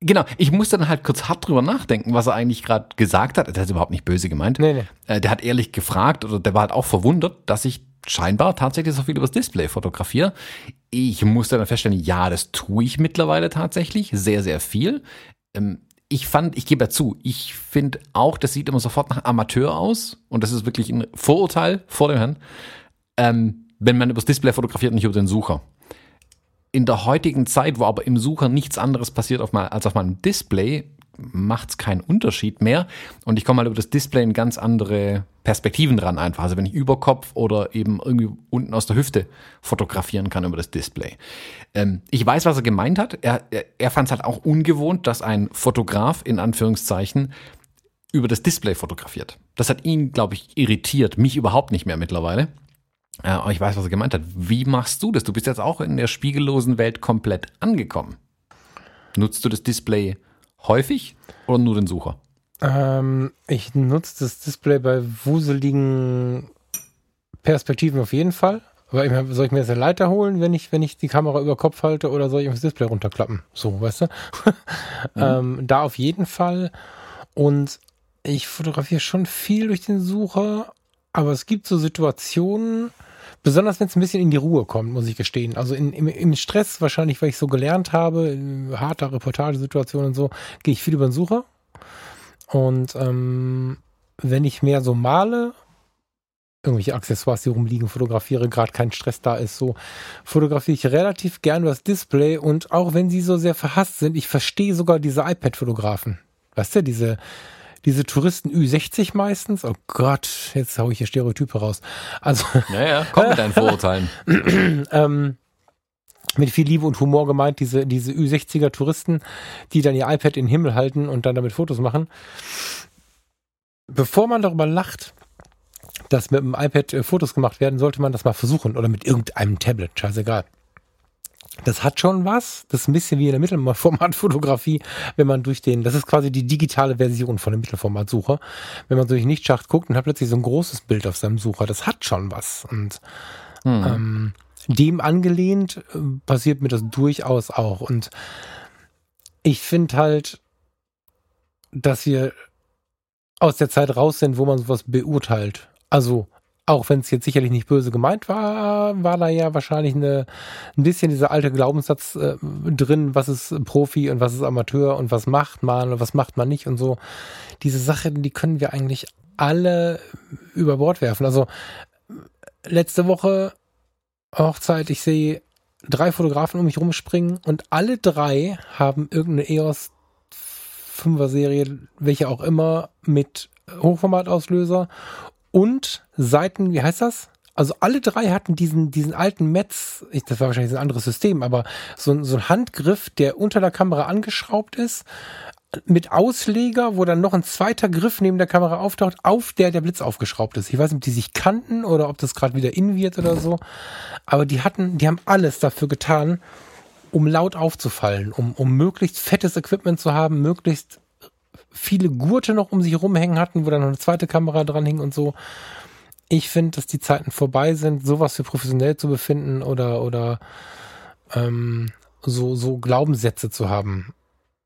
Genau, ich musste dann halt kurz hart drüber nachdenken, was er eigentlich gerade gesagt hat. Der hat überhaupt nicht böse gemeint. Nee, nee. Äh, der hat ehrlich gefragt oder der war halt auch verwundert, dass ich scheinbar tatsächlich so viel übers Display fotografiere. Ich musste dann feststellen, ja, das tue ich mittlerweile tatsächlich, sehr, sehr viel. Ähm, ich fand, ich gebe ja zu, ich finde auch, das sieht immer sofort nach Amateur aus und das ist wirklich ein Vorurteil vor dem Herrn, ähm, wenn man übers Display fotografiert, nicht über den Sucher. In der heutigen Zeit, wo aber im Sucher nichts anderes passiert auf mein, als auf meinem Display, macht es keinen Unterschied mehr. Und ich komme halt über das Display in ganz andere Perspektiven dran einfach. Also wenn ich über Kopf oder eben irgendwie unten aus der Hüfte fotografieren kann über das Display. Ähm, ich weiß, was er gemeint hat. Er, er, er fand es halt auch ungewohnt, dass ein Fotograf in Anführungszeichen über das Display fotografiert. Das hat ihn, glaube ich, irritiert. Mich überhaupt nicht mehr mittlerweile. Äh, aber ich weiß, was er gemeint hat. Wie machst du das? Du bist jetzt auch in der spiegellosen Welt komplett angekommen. Nutzt du das Display häufig oder nur den Sucher? Ähm, ich nutze das Display bei wuseligen Perspektiven auf jeden Fall. Aber soll ich mir jetzt eine Leiter holen, wenn ich, wenn ich die Kamera über Kopf halte oder soll ich das Display runterklappen? So, weißt du? mhm. ähm, da auf jeden Fall. Und ich fotografiere schon viel durch den Sucher, aber es gibt so Situationen, besonders wenn es ein bisschen in die Ruhe kommt, muss ich gestehen. Also in, im, im Stress, wahrscheinlich, weil ich so gelernt habe, in harter Reportagesituation und so, gehe ich viel über den Sucher. Und ähm, wenn ich mehr so male, irgendwelche Accessoires, die rumliegen, fotografiere, gerade kein Stress da ist, so fotografiere ich relativ gern das Display und auch wenn sie so sehr verhasst sind, ich verstehe sogar diese iPad-Fotografen. Weißt du, diese, diese Touristen Ü60 meistens. Oh Gott, jetzt hau ich hier Stereotype raus. Also. Naja, komm mit deinen Vorurteilen. ähm, mit viel Liebe und Humor gemeint, diese, diese Ü60er Touristen, die dann ihr iPad in den Himmel halten und dann damit Fotos machen. Bevor man darüber lacht, dass mit dem iPad äh, Fotos gemacht werden, sollte man das mal versuchen oder mit irgendeinem Tablet, scheißegal. Das hat schon was. Das ist ein bisschen wie in der Mittelformatfotografie, wenn man durch den, das ist quasi die digitale Version von dem Mittelformatsucher. Wenn man durch Nichtschacht guckt und hat plötzlich so ein großes Bild auf seinem Sucher, das hat schon was. Und hm. ähm, dem angelehnt äh, passiert mir das durchaus auch. Und ich finde halt, dass wir aus der Zeit raus sind, wo man sowas beurteilt. Also auch wenn es jetzt sicherlich nicht böse gemeint war, war da ja wahrscheinlich eine, ein bisschen dieser alte Glaubenssatz äh, drin, was ist Profi und was ist Amateur und was macht man und was macht man nicht und so. Diese Sachen, die können wir eigentlich alle über Bord werfen. Also letzte Woche Hochzeit, ich sehe drei Fotografen um mich rumspringen und alle drei haben irgendeine EOS 5er Serie, welche auch immer, mit Hochformatauslöser und Seiten, wie heißt das? Also alle drei hatten diesen, diesen alten Metz, das war wahrscheinlich ein anderes System, aber so, so ein Handgriff, der unter der Kamera angeschraubt ist, mit Ausleger, wo dann noch ein zweiter Griff neben der Kamera auftaucht, auf der der Blitz aufgeschraubt ist. Ich weiß nicht, ob die sich kannten oder ob das gerade wieder in wird oder so. Aber die hatten, die haben alles dafür getan, um laut aufzufallen, um, um möglichst fettes Equipment zu haben, möglichst viele Gurte noch um sich rumhängen hatten, wo dann noch eine zweite Kamera dran hing und so. Ich finde, dass die Zeiten vorbei sind, sowas für professionell zu befinden oder, oder ähm, so, so Glaubenssätze zu haben.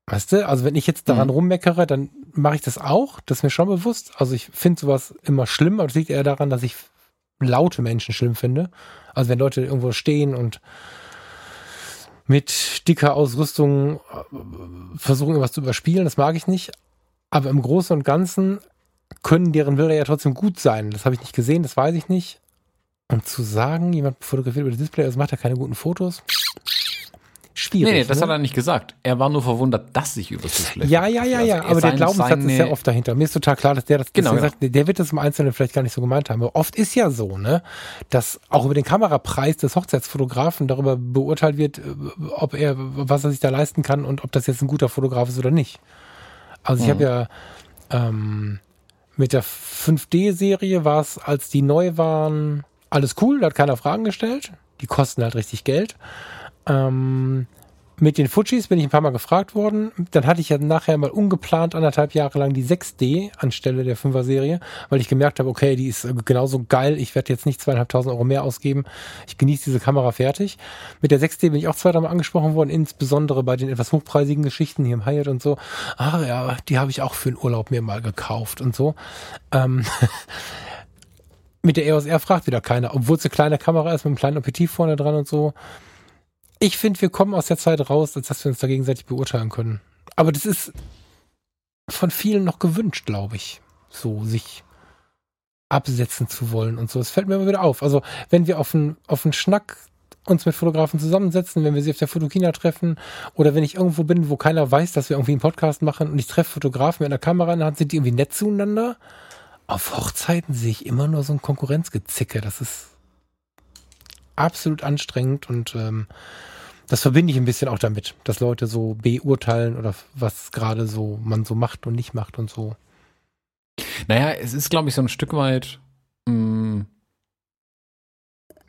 Weißt du, also wenn ich jetzt daran mhm. rummeckere, dann mache ich das auch. Das ist mir schon bewusst. Also ich finde sowas immer schlimm, aber das liegt eher daran, dass ich laute Menschen schlimm finde. Also wenn Leute irgendwo stehen und mit dicker Ausrüstung äh, versuchen, irgendwas zu überspielen, das mag ich nicht. Aber im Großen und Ganzen können deren Bilder ja trotzdem gut sein. Das habe ich nicht gesehen, das weiß ich nicht. Und zu sagen, jemand fotografiert über das Display, das macht ja keine guten Fotos. Schwierig. Nee, nee, das ne? hat er nicht gesagt. Er war nur verwundert, dass ich über das Display. Ja, ja, ja, ja. Also aber sein, der Glaubenssatz ist ja oft dahinter. Mir ist total klar, dass der das genau, ja. sagt, der wird das im Einzelnen vielleicht gar nicht so gemeint haben. Aber oft ist ja so, ne, dass auch über den Kamerapreis des Hochzeitsfotografen darüber beurteilt wird, ob er, was er sich da leisten kann und ob das jetzt ein guter Fotograf ist oder nicht. Also ich mhm. habe ja ähm, mit der 5D-Serie war es, als die neu waren, alles cool, da hat keiner Fragen gestellt. Die kosten halt richtig Geld. Ähm, mit den Fujis bin ich ein paar Mal gefragt worden. Dann hatte ich ja nachher mal ungeplant anderthalb Jahre lang die 6D anstelle der 5er Serie, weil ich gemerkt habe, okay, die ist genauso geil. Ich werde jetzt nicht zweieinhalbtausend Euro mehr ausgeben. Ich genieße diese Kamera fertig. Mit der 6D bin ich auch zweimal angesprochen worden, insbesondere bei den etwas hochpreisigen Geschichten hier im Hyatt und so. Ah ja, die habe ich auch für den Urlaub mir mal gekauft und so. Ähm mit der EOS R fragt wieder keiner, obwohl es eine kleine Kamera ist mit einem kleinen Objektiv vorne dran und so ich finde, wir kommen aus der Zeit raus, als dass wir uns da gegenseitig beurteilen können. Aber das ist von vielen noch gewünscht, glaube ich. So, sich absetzen zu wollen und so. Das fällt mir immer wieder auf. Also, wenn wir auf einen, auf einen Schnack uns mit Fotografen zusammensetzen, wenn wir sie auf der Fotokina treffen oder wenn ich irgendwo bin, wo keiner weiß, dass wir irgendwie einen Podcast machen und ich treffe Fotografen mit einer Kamera in der Hand, sind die irgendwie nett zueinander. Auf Hochzeiten sehe ich immer nur so ein Konkurrenzgezicke. Das ist absolut anstrengend und ähm, das verbinde ich ein bisschen auch damit, dass Leute so beurteilen oder was gerade so man so macht und nicht macht und so. Naja, es ist, glaube ich, so ein Stück weit mm,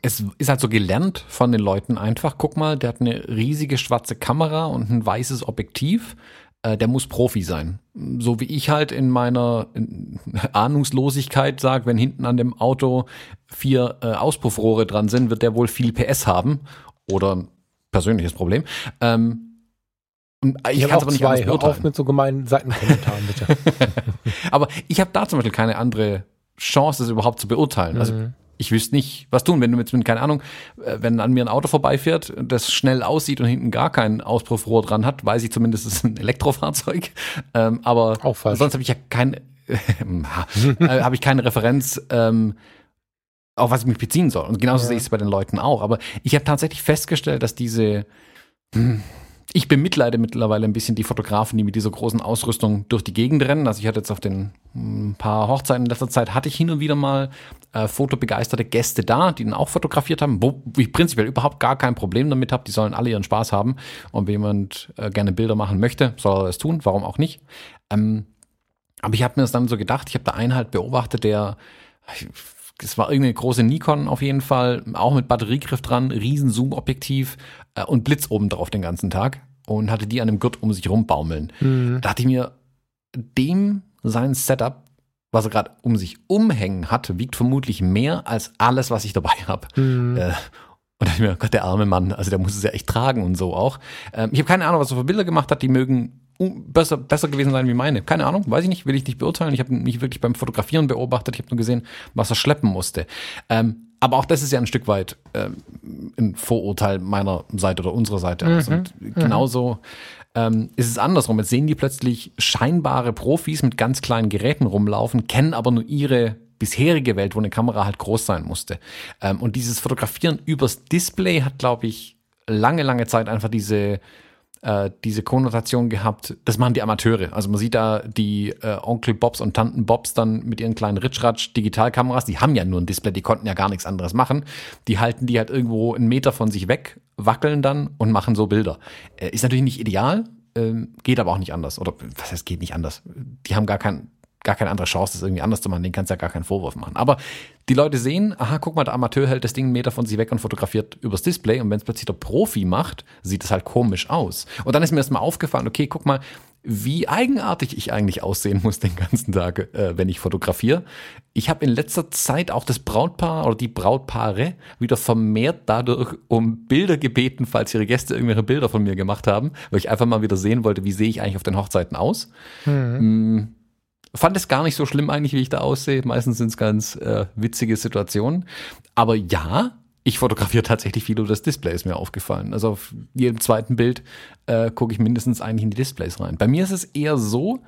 es ist halt so gelernt von den Leuten einfach. Guck mal, der hat eine riesige schwarze Kamera und ein weißes Objektiv. Äh, der muss Profi sein. So wie ich halt in meiner Ahnungslosigkeit sage, wenn hinten an dem Auto vier äh, Auspuffrohre dran sind, wird der wohl viel PS haben. Oder ein persönliches Problem. Ähm, ich kann es aber nicht zwei. Hör auf mit so gemeinen Seitenkommentaren, bitte. aber ich habe da zum Beispiel keine andere Chance, das überhaupt zu beurteilen. Also mhm. Ich wüsste nicht, was tun, wenn du jetzt mit, keine Ahnung, äh, wenn an mir ein Auto vorbeifährt, das schnell aussieht und hinten gar kein Auspuffrohr dran hat, weiß ich zumindest, es ist ein Elektrofahrzeug. Ähm, aber sonst habe ich ja kein, äh, habe ich keine Referenz, ähm, auf was ich mich beziehen soll. Und genauso ja. sehe ich es bei den Leuten auch. Aber ich habe tatsächlich festgestellt, dass diese hm, ich bemitleide mittlerweile ein bisschen die Fotografen, die mit dieser großen Ausrüstung durch die Gegend rennen. Also ich hatte jetzt auf den ein hm, paar Hochzeiten in letzter Zeit hatte ich hin und wieder mal äh, fotobegeisterte Gäste da, die dann auch fotografiert haben, wo ich prinzipiell überhaupt gar kein Problem damit habe. Die sollen alle ihren Spaß haben. Und wenn jemand äh, gerne Bilder machen möchte, soll er das tun. Warum auch nicht? Ähm, aber ich habe mir das dann so gedacht, ich habe da einen halt beobachtet, der es war irgendeine große Nikon auf jeden Fall, auch mit Batteriegriff dran, riesen Zoom-Objektiv äh, und Blitz oben drauf den ganzen Tag und hatte die an einem Gurt um sich rumbaumeln. Mhm. Da dachte ich mir, dem sein Setup, was er gerade um sich umhängen hat, wiegt vermutlich mehr als alles, was ich dabei habe. Mhm. Äh, und da dachte ich mir, Gott, der arme Mann, also der muss es ja echt tragen und so auch. Ähm, ich habe keine Ahnung, was er für Bilder gemacht hat, die mögen besser, besser gewesen sein wie meine. Keine Ahnung, weiß ich nicht, will ich nicht beurteilen. Ich habe nicht wirklich beim Fotografieren beobachtet, ich habe nur gesehen, was er schleppen musste. Ähm, aber auch das ist ja ein Stück weit ähm, ein Vorurteil meiner Seite oder unserer Seite. Mhm. Und mhm. genauso ähm, ist es andersrum. Jetzt sehen die plötzlich scheinbare Profis mit ganz kleinen Geräten rumlaufen, kennen aber nur ihre bisherige Welt, wo eine Kamera halt groß sein musste. Ähm, und dieses Fotografieren übers Display hat, glaube ich, lange, lange Zeit einfach diese äh, diese Konnotation gehabt, das machen die Amateure. Also man sieht da die äh, Onkel Bobs und Tanten Bobs dann mit ihren kleinen Ritschratsch Digitalkameras, die haben ja nur ein Display, die konnten ja gar nichts anderes machen. Die halten die halt irgendwo einen Meter von sich weg, wackeln dann und machen so Bilder. Äh, ist natürlich nicht ideal, ähm, geht aber auch nicht anders. Oder was heißt, geht nicht anders? Die haben gar kein gar keine andere Chance, das irgendwie anders zu machen. Den kannst du ja gar keinen Vorwurf machen. Aber die Leute sehen, aha, guck mal, der Amateur hält das Ding einen Meter von sich weg und fotografiert übers Display. Und wenn es plötzlich der Profi macht, sieht es halt komisch aus. Und dann ist mir erstmal aufgefallen, okay, guck mal, wie eigenartig ich eigentlich aussehen muss den ganzen Tag, äh, wenn ich fotografiere. Ich habe in letzter Zeit auch das Brautpaar oder die Brautpaare wieder vermehrt dadurch um Bilder gebeten, falls ihre Gäste irgendwelche Bilder von mir gemacht haben, weil ich einfach mal wieder sehen wollte, wie sehe ich eigentlich auf den Hochzeiten aus. Mhm. Mm, Fand es gar nicht so schlimm eigentlich, wie ich da aussehe. Meistens sind es ganz äh, witzige Situationen. Aber ja, ich fotografiere tatsächlich viel über das Display, ist mir aufgefallen. Also auf jedem zweiten Bild äh, gucke ich mindestens eigentlich in die Displays rein. Bei mir ist es eher so,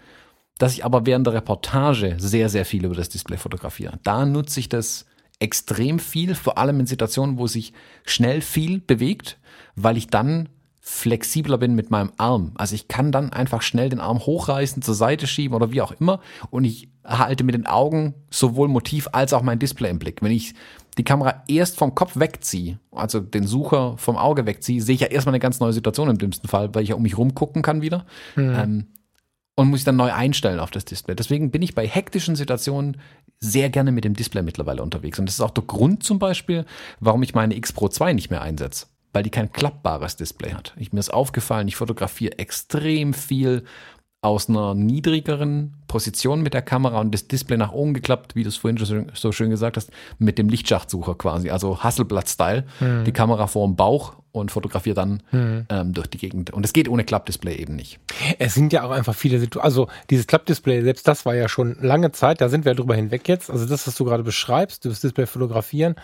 dass ich aber während der Reportage sehr, sehr viel über das Display fotografiere. Da nutze ich das extrem viel, vor allem in Situationen, wo sich schnell viel bewegt, weil ich dann flexibler bin mit meinem Arm. Also ich kann dann einfach schnell den Arm hochreißen, zur Seite schieben oder wie auch immer und ich halte mit den Augen sowohl Motiv als auch mein Display im Blick. Wenn ich die Kamera erst vom Kopf wegziehe, also den Sucher vom Auge wegziehe, sehe ich ja erstmal eine ganz neue Situation im dümmsten Fall, weil ich ja um mich rumgucken kann wieder. Mhm. Ähm, und muss ich dann neu einstellen auf das Display. Deswegen bin ich bei hektischen Situationen sehr gerne mit dem Display mittlerweile unterwegs. Und das ist auch der Grund zum Beispiel, warum ich meine X Pro 2 nicht mehr einsetze weil die kein klappbares Display hat. Ich, mir ist aufgefallen, ich fotografiere extrem viel aus einer niedrigeren Position mit der Kamera und das Display nach oben geklappt, wie du es vorhin schon so schön gesagt hast, mit dem Lichtschachtsucher quasi, also Hasselblatt-Style, mhm. die Kamera vor dem Bauch und fotografiere dann mhm. ähm, durch die Gegend. Und es geht ohne Klappdisplay eben nicht. Es sind ja auch einfach viele Situationen, also dieses Klappdisplay, selbst das war ja schon lange Zeit, da sind wir drüber hinweg jetzt. Also das, was du gerade beschreibst, das Display fotografieren,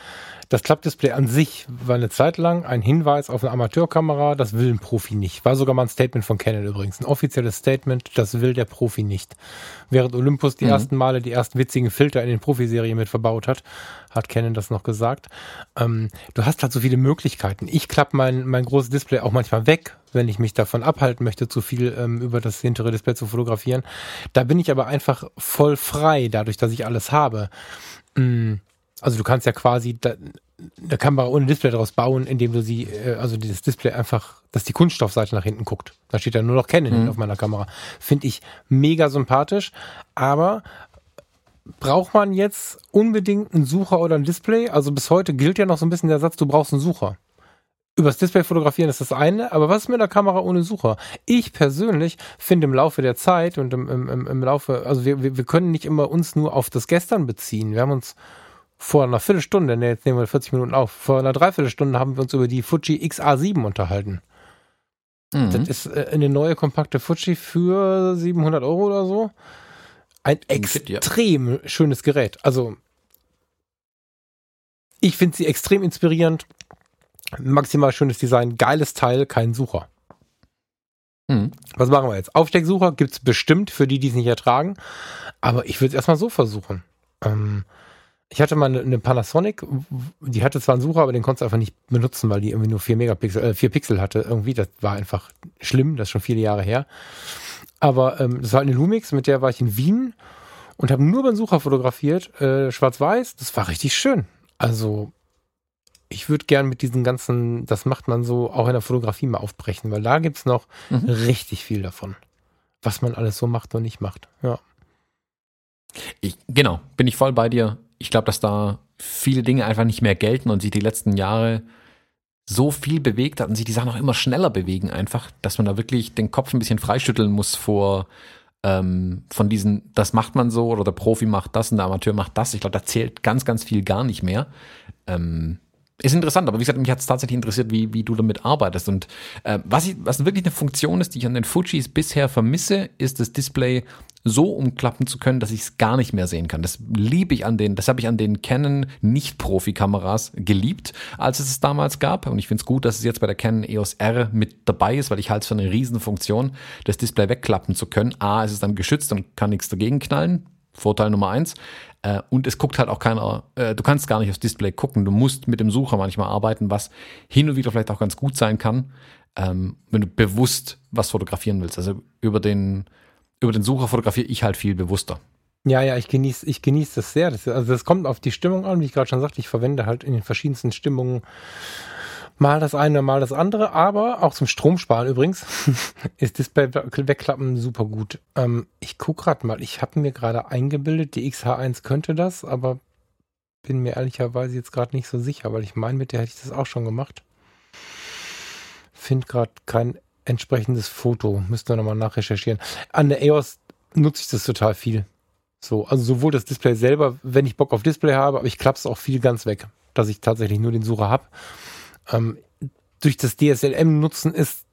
das Klappdisplay an sich war eine Zeit lang ein Hinweis auf eine Amateurkamera, das will ein Profi nicht. War sogar mal ein Statement von Canon übrigens, ein offizielles Statement, das will der Profi nicht. Während Olympus die mhm. ersten Male die ersten witzigen Filter in den Profiserien mit verbaut hat, hat Canon das noch gesagt. Ähm, du hast halt so viele Möglichkeiten. Ich klappe mein, mein großes Display auch manchmal weg, wenn ich mich davon abhalten möchte, zu viel ähm, über das hintere Display zu fotografieren. Da bin ich aber einfach voll frei, dadurch, dass ich alles habe. Mhm. Also du kannst ja quasi da, eine Kamera ohne Display daraus bauen, indem du sie, äh, also dieses Display einfach, dass die Kunststoffseite nach hinten guckt. Da steht ja nur noch Canon mhm. auf meiner Kamera. Finde ich mega sympathisch, aber braucht man jetzt unbedingt einen Sucher oder ein Display? Also bis heute gilt ja noch so ein bisschen der Satz, du brauchst einen Sucher. Übers Display fotografieren ist das eine, aber was ist mit einer Kamera ohne Sucher? Ich persönlich finde im Laufe der Zeit und im, im, im Laufe, also wir, wir können nicht immer uns nur auf das Gestern beziehen. Wir haben uns vor einer Viertelstunde, ne, jetzt nehmen wir 40 Minuten auf, vor einer Dreiviertelstunde haben wir uns über die Fuji XA7 unterhalten. Mhm. Das ist äh, eine neue kompakte Fuji für 700 Euro oder so. Ein extrem ja. schönes Gerät. Also, ich finde sie extrem inspirierend. Maximal schönes Design, geiles Teil, kein Sucher. Mhm. Was machen wir jetzt? Aufstecksucher gibt es bestimmt für die, die es nicht ertragen. Aber ich würde es erstmal so versuchen. Ähm, ich hatte mal eine, eine, Panasonic, die hatte zwar einen Sucher, aber den konntest du einfach nicht benutzen, weil die irgendwie nur 4 Megapixel, äh, 4 Pixel hatte. Irgendwie, das war einfach schlimm, das ist schon viele Jahre her. Aber ähm, das war eine Lumix, mit der war ich in Wien und habe nur beim Sucher fotografiert, äh, schwarz-weiß. Das war richtig schön. Also ich würde gern mit diesen ganzen, das macht man so auch in der Fotografie mal aufbrechen, weil da gibt's noch mhm. richtig viel davon, was man alles so macht und nicht macht. Ja. Ich, genau, bin ich voll bei dir ich glaube, dass da viele Dinge einfach nicht mehr gelten und sich die letzten Jahre so viel bewegt hat und sich die Sachen auch immer schneller bewegen einfach, dass man da wirklich den Kopf ein bisschen freischütteln muss vor ähm, von diesen, das macht man so oder der Profi macht das und der Amateur macht das. Ich glaube, da zählt ganz, ganz viel gar nicht mehr. Ähm, ist interessant, aber wie gesagt, mich hat es tatsächlich interessiert, wie, wie du damit arbeitest. Und äh, was, ich, was wirklich eine Funktion ist, die ich an den Fujis bisher vermisse, ist das Display so umklappen zu können, dass ich es gar nicht mehr sehen kann. Das liebe ich an den, das habe ich an den Canon Nicht-Profi-Kameras geliebt, als es es damals gab. Und ich finde es gut, dass es jetzt bei der Canon EOS R mit dabei ist, weil ich halte es für eine Riesenfunktion, das Display wegklappen zu können. A, ist es dann geschützt und kann nichts dagegen knallen. Vorteil Nummer eins. Äh, und es guckt halt auch keiner, äh, du kannst gar nicht aufs Display gucken. Du musst mit dem Sucher manchmal arbeiten, was hin und wieder vielleicht auch ganz gut sein kann, ähm, wenn du bewusst was fotografieren willst. Also über den über den Sucher fotografiere ich halt viel bewusster. Ja, ja, ich genieße ich genieß das sehr. Das, also das kommt auf die Stimmung an, wie ich gerade schon sagte. Ich verwende halt in den verschiedensten Stimmungen mal das eine, mal das andere. Aber auch zum Stromsparen übrigens ist Display wegklappen super gut. Ähm, ich gucke gerade mal. Ich habe mir gerade eingebildet, die XH1 könnte das, aber bin mir ehrlicherweise jetzt gerade nicht so sicher, weil ich meine, mit der hätte ich das auch schon gemacht. Find gerade kein entsprechendes Foto. Müssten wir nochmal nachrecherchieren. An der EOS nutze ich das total viel. So, also sowohl das Display selber, wenn ich Bock auf Display habe, aber ich klappe es auch viel ganz weg, dass ich tatsächlich nur den Sucher habe. Ähm, durch das DSLM-Nutzen ist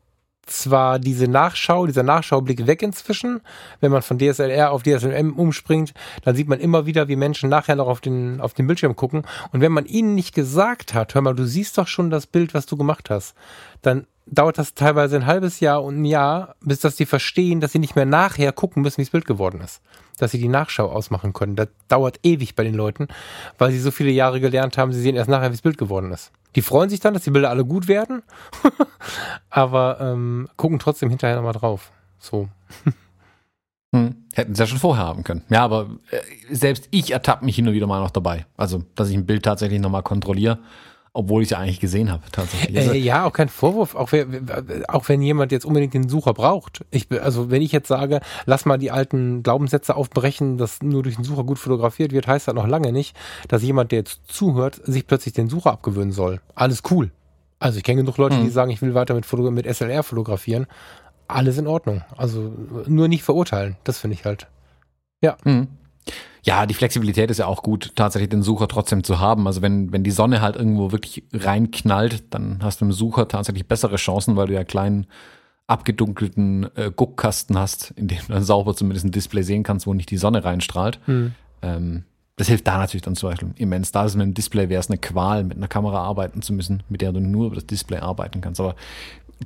zwar diese Nachschau, dieser Nachschaublick weg inzwischen. Wenn man von DSLR auf DSLM umspringt, dann sieht man immer wieder, wie Menschen nachher noch auf den, auf den Bildschirm gucken. Und wenn man ihnen nicht gesagt hat, hör mal, du siehst doch schon das Bild, was du gemacht hast, dann dauert das teilweise ein halbes Jahr und ein Jahr, bis dass sie verstehen, dass sie nicht mehr nachher gucken müssen, wie das Bild geworden ist. Dass sie die Nachschau ausmachen können. Das dauert ewig bei den Leuten, weil sie so viele Jahre gelernt haben, sie sehen erst nachher, wie das Bild geworden ist. Die freuen sich dann, dass die Bilder alle gut werden, aber ähm, gucken trotzdem hinterher nochmal drauf. So. Hm. Hätten sie ja schon vorher haben können. Ja, aber äh, selbst ich ertappe mich hin und wieder mal noch dabei. Also, dass ich ein Bild tatsächlich nochmal kontrolliere obwohl ich es ja eigentlich gesehen habe, tatsächlich. Also, äh, ja, auch kein Vorwurf, auch, auch wenn jemand jetzt unbedingt den Sucher braucht. Ich, also wenn ich jetzt sage, lass mal die alten Glaubenssätze aufbrechen, dass nur durch den Sucher gut fotografiert wird, heißt das noch lange nicht, dass jemand, der jetzt zuhört, sich plötzlich den Sucher abgewöhnen soll. Alles cool. Also ich kenne genug Leute, mhm. die sagen, ich will weiter mit, Foto mit SLR fotografieren. Alles in Ordnung. Also nur nicht verurteilen. Das finde ich halt. Ja. Mhm. Ja, die Flexibilität ist ja auch gut, tatsächlich den Sucher trotzdem zu haben. Also wenn, wenn die Sonne halt irgendwo wirklich reinknallt, dann hast du im Sucher tatsächlich bessere Chancen, weil du ja kleinen abgedunkelten äh, Guckkasten hast, in dem du dann sauber zumindest ein Display sehen kannst, wo nicht die Sonne reinstrahlt. Hm. Ähm, das hilft da natürlich dann zum Beispiel immens. Da ist mit dem Display wäre es eine Qual, mit einer Kamera arbeiten zu müssen, mit der du nur über das Display arbeiten kannst. Aber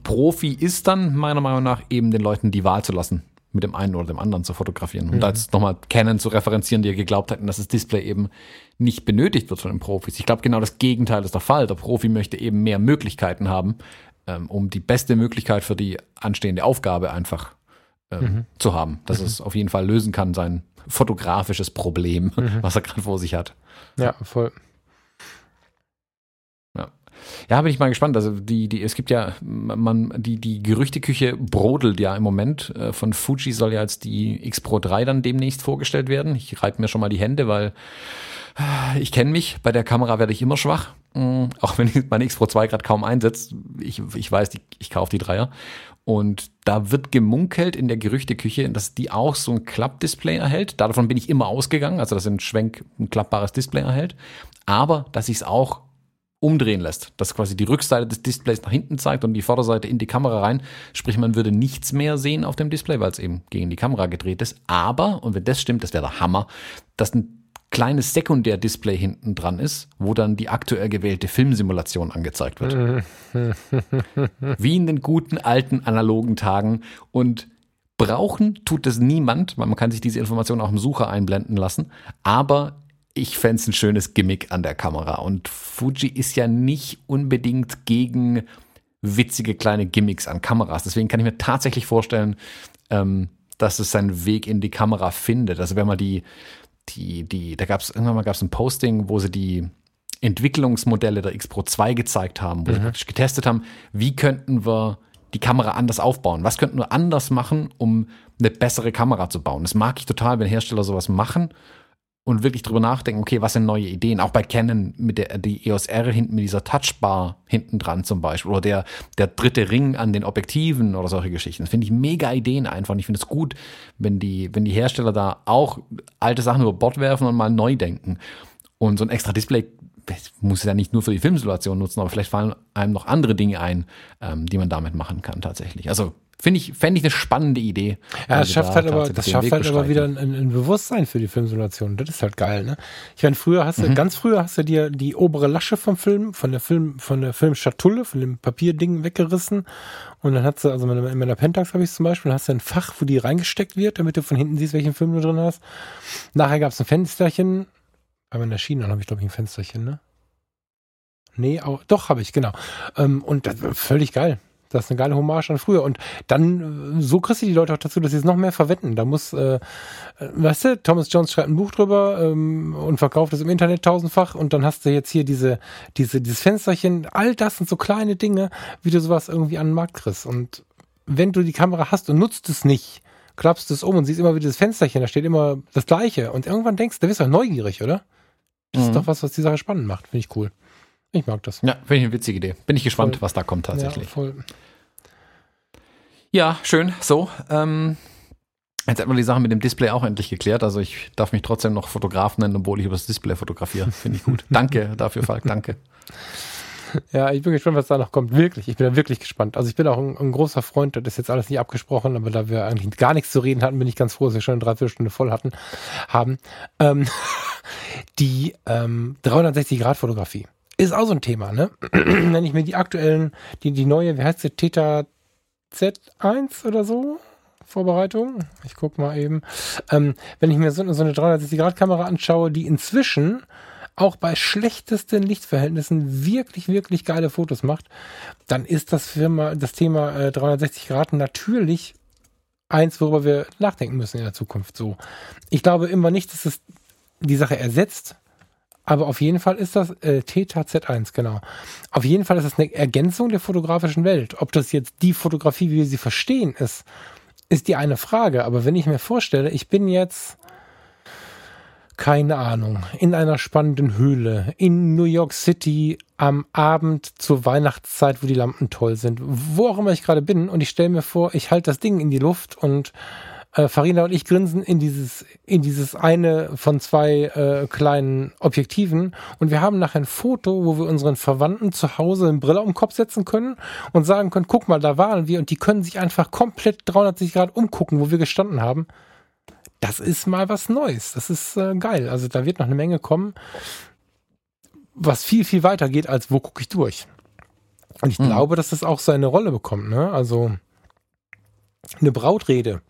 Profi ist dann meiner Meinung nach eben den Leuten die Wahl zu lassen, mit dem einen oder dem anderen zu fotografieren. Und mhm. da jetzt nochmal Canon zu referenzieren, die ja geglaubt hatten, dass das Display eben nicht benötigt wird von den Profis. Ich glaube, genau das Gegenteil ist der Fall. Der Profi möchte eben mehr Möglichkeiten haben, ähm, um die beste Möglichkeit für die anstehende Aufgabe einfach ähm, mhm. zu haben. Dass mhm. es auf jeden Fall lösen kann, sein fotografisches Problem, mhm. was er gerade vor sich hat. Ja, voll. Ja. Bin ich mal gespannt. Also die, die, es gibt ja, man, die, die Gerüchteküche brodelt ja im Moment. Äh, von Fuji soll ja jetzt die X Pro 3 dann demnächst vorgestellt werden. Ich reibe mir schon mal die Hände, weil äh, ich kenne mich, bei der Kamera werde ich immer schwach. Mm, auch wenn ich meine X Pro 2 gerade kaum einsetzt. Ich, ich weiß, die, ich kaufe die Dreier. Und da wird gemunkelt in der Gerüchteküche, dass die auch so ein Klappdisplay erhält. Davon bin ich immer ausgegangen, also dass ein Schwenk ein klappbares Display erhält. Aber dass ich es auch umdrehen lässt, dass quasi die Rückseite des Displays nach hinten zeigt und die Vorderseite in die Kamera rein. Sprich, man würde nichts mehr sehen auf dem Display, weil es eben gegen die Kamera gedreht ist. Aber, und wenn das stimmt, das wäre der Hammer, dass ein kleines Sekundärdisplay hinten dran ist, wo dann die aktuell gewählte Filmsimulation angezeigt wird. Wie in den guten alten analogen Tagen. Und brauchen tut es niemand, weil man kann sich diese Information auch im Sucher einblenden lassen. Aber ich fände es ein schönes Gimmick an der Kamera. Und Fuji ist ja nicht unbedingt gegen witzige kleine Gimmicks an Kameras. Deswegen kann ich mir tatsächlich vorstellen, ähm, dass es seinen Weg in die Kamera findet. Also wenn man die, die, die, da gab es irgendwann mal gab es ein Posting, wo sie die Entwicklungsmodelle der X Pro 2 gezeigt haben, wo mhm. sie praktisch getestet haben, wie könnten wir die Kamera anders aufbauen? Was könnten wir anders machen, um eine bessere Kamera zu bauen? Das mag ich total, wenn Hersteller sowas machen und wirklich drüber nachdenken, okay, was sind neue Ideen? Auch bei Canon mit der die EOS R hinten mit dieser Touchbar hinten dran zum Beispiel oder der, der dritte Ring an den Objektiven oder solche Geschichten. Das finde ich mega Ideen einfach. Und ich finde es gut, wenn die, wenn die Hersteller da auch alte Sachen über Bord werfen und mal neu denken. Und so ein extra Display muss ja nicht nur für die Filmsituation nutzen, aber vielleicht fallen einem noch andere Dinge ein, ähm, die man damit machen kann tatsächlich. Also Finde ich, fände ich eine spannende Idee. Ja, das schafft halt aber, das schafft halt aber wieder ein, ein, Bewusstsein für die Filmsimulation. Das ist halt geil, ne? Ich meine, früher hast du, mhm. ganz früher hast du dir die obere Lasche vom Film, von der Film, von der Filmschatulle, von dem Papierding weggerissen. Und dann hast du, also in meiner Pentax habe ich zum Beispiel, hast du ein Fach, wo die reingesteckt wird, damit du von hinten siehst, welchen Film du drin hast. Nachher gab es ein Fensterchen. Bei meiner Schiene habe ich, glaube ich, ein Fensterchen, ne? Nee, auch, doch, habe ich, genau. Ähm, und das war völlig geil. Das ist eine geile Hommage an früher. Und dann, äh, so kriegst du die Leute auch dazu, dass sie es noch mehr verwenden. Da muss, äh, äh, weißt du, Thomas Jones schreibt ein Buch drüber ähm, und verkauft es im Internet tausendfach und dann hast du jetzt hier diese, diese, dieses Fensterchen. All das sind so kleine Dinge, wie du sowas irgendwie an den Markt kriegst. Und wenn du die Kamera hast und nutzt es nicht, klappst es um und siehst immer wieder das Fensterchen, da steht immer das Gleiche. Und irgendwann denkst du, da wirst du neugierig, oder? Das mhm. ist doch was, was die Sache spannend macht. Finde ich cool. Ich mag das. Ja, finde ich eine witzige Idee. Bin ich gespannt, voll. was da kommt tatsächlich. Ja, voll. Ja, schön. So, ähm, jetzt hätten wir die Sache mit dem Display auch endlich geklärt. Also ich darf mich trotzdem noch Fotograf nennen, obwohl ich über das Display fotografiere. Finde ich gut. danke dafür, Falk. Danke. Ja, ich bin gespannt, was da noch kommt. Wirklich, ich bin da wirklich gespannt. Also ich bin auch ein, ein, großer Freund, das ist jetzt alles nicht abgesprochen, aber da wir eigentlich gar nichts zu reden hatten, bin ich ganz froh, dass wir schon eine Dreiviertelstunde voll hatten, haben. Ähm, die ähm, 360-Grad-Fotografie ist auch so ein Thema, ne? Wenn ich mir die aktuellen, die, die neue, wie heißt sie, Theta Z1 oder so? Vorbereitung. Ich guck mal eben. Ähm, wenn ich mir so, so eine 360-Grad-Kamera anschaue, die inzwischen auch bei schlechtesten Lichtverhältnissen wirklich, wirklich geile Fotos macht, dann ist das Firma, das Thema äh, 360 Grad natürlich eins, worüber wir nachdenken müssen in der Zukunft. So. Ich glaube immer nicht, dass es die Sache ersetzt, aber auf jeden Fall ist das äh, Theta Z1, genau. Auf jeden Fall ist das eine Ergänzung der fotografischen Welt. Ob das jetzt die Fotografie, wie wir sie verstehen, ist, ist die eine Frage. Aber wenn ich mir vorstelle, ich bin jetzt, keine Ahnung, in einer spannenden Höhle in New York City am Abend zur Weihnachtszeit, wo die Lampen toll sind, wo auch immer ich gerade bin, und ich stelle mir vor, ich halte das Ding in die Luft und äh, Farina und ich grinsen in dieses, in dieses eine von zwei äh, kleinen Objektiven und wir haben nachher ein Foto, wo wir unseren Verwandten zu Hause eine Brille um den Kopf setzen können und sagen können, guck mal, da waren wir und die können sich einfach komplett 360 Grad umgucken, wo wir gestanden haben. Das ist mal was Neues. Das ist äh, geil. Also da wird noch eine Menge kommen, was viel, viel weiter geht, als wo gucke ich durch. Und ich mhm. glaube, dass das auch seine Rolle bekommt. Ne? Also eine Brautrede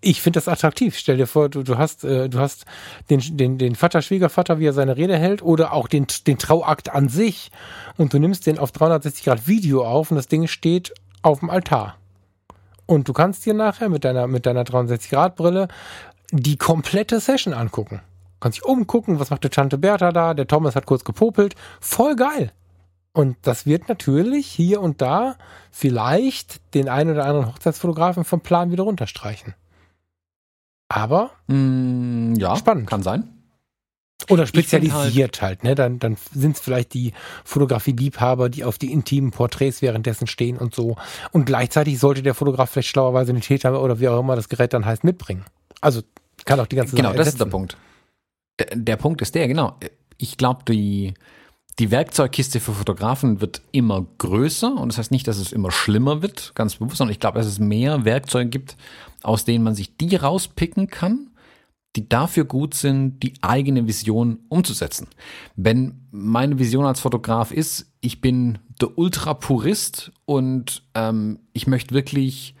ich finde das attraktiv. Stell dir vor, du, du hast, äh, du hast den, den, den Vater, Schwiegervater, wie er seine Rede hält, oder auch den, den Trauakt an sich und du nimmst den auf 360 Grad Video auf und das Ding steht auf dem Altar. Und du kannst dir nachher mit deiner, mit deiner 360 Grad Brille die komplette Session angucken. Du kannst dich umgucken, was macht der Tante Bertha da, der Thomas hat kurz gepopelt. Voll geil. Und das wird natürlich hier und da vielleicht den einen oder anderen Hochzeitsfotografen vom Plan wieder runterstreichen. Aber Mm, ja, Spannend. kann sein. oder spezialisiert halt, ne? Dann, dann sind es vielleicht die Fotografie-Liebhaber, die auf die intimen Porträts währenddessen stehen und so. Und gleichzeitig sollte der Fotograf vielleicht schlauerweise eine Täter oder wie auch immer das Gerät dann heißt mitbringen. Also kann auch die ganze Genau, Sache das ist der. Punkt. Der, der Punkt ist der, genau. Ich glaube, die, die Werkzeugkiste für Fotografen wird immer größer und das heißt nicht, dass es immer schlimmer wird, ganz bewusst, sondern ich glaube, dass es mehr Werkzeuge gibt, aus denen man sich die rauspicken kann, die dafür gut sind, die eigene Vision umzusetzen. Wenn meine Vision als Fotograf ist, ich bin der Ultrapurist und ähm, ich möchte wirklich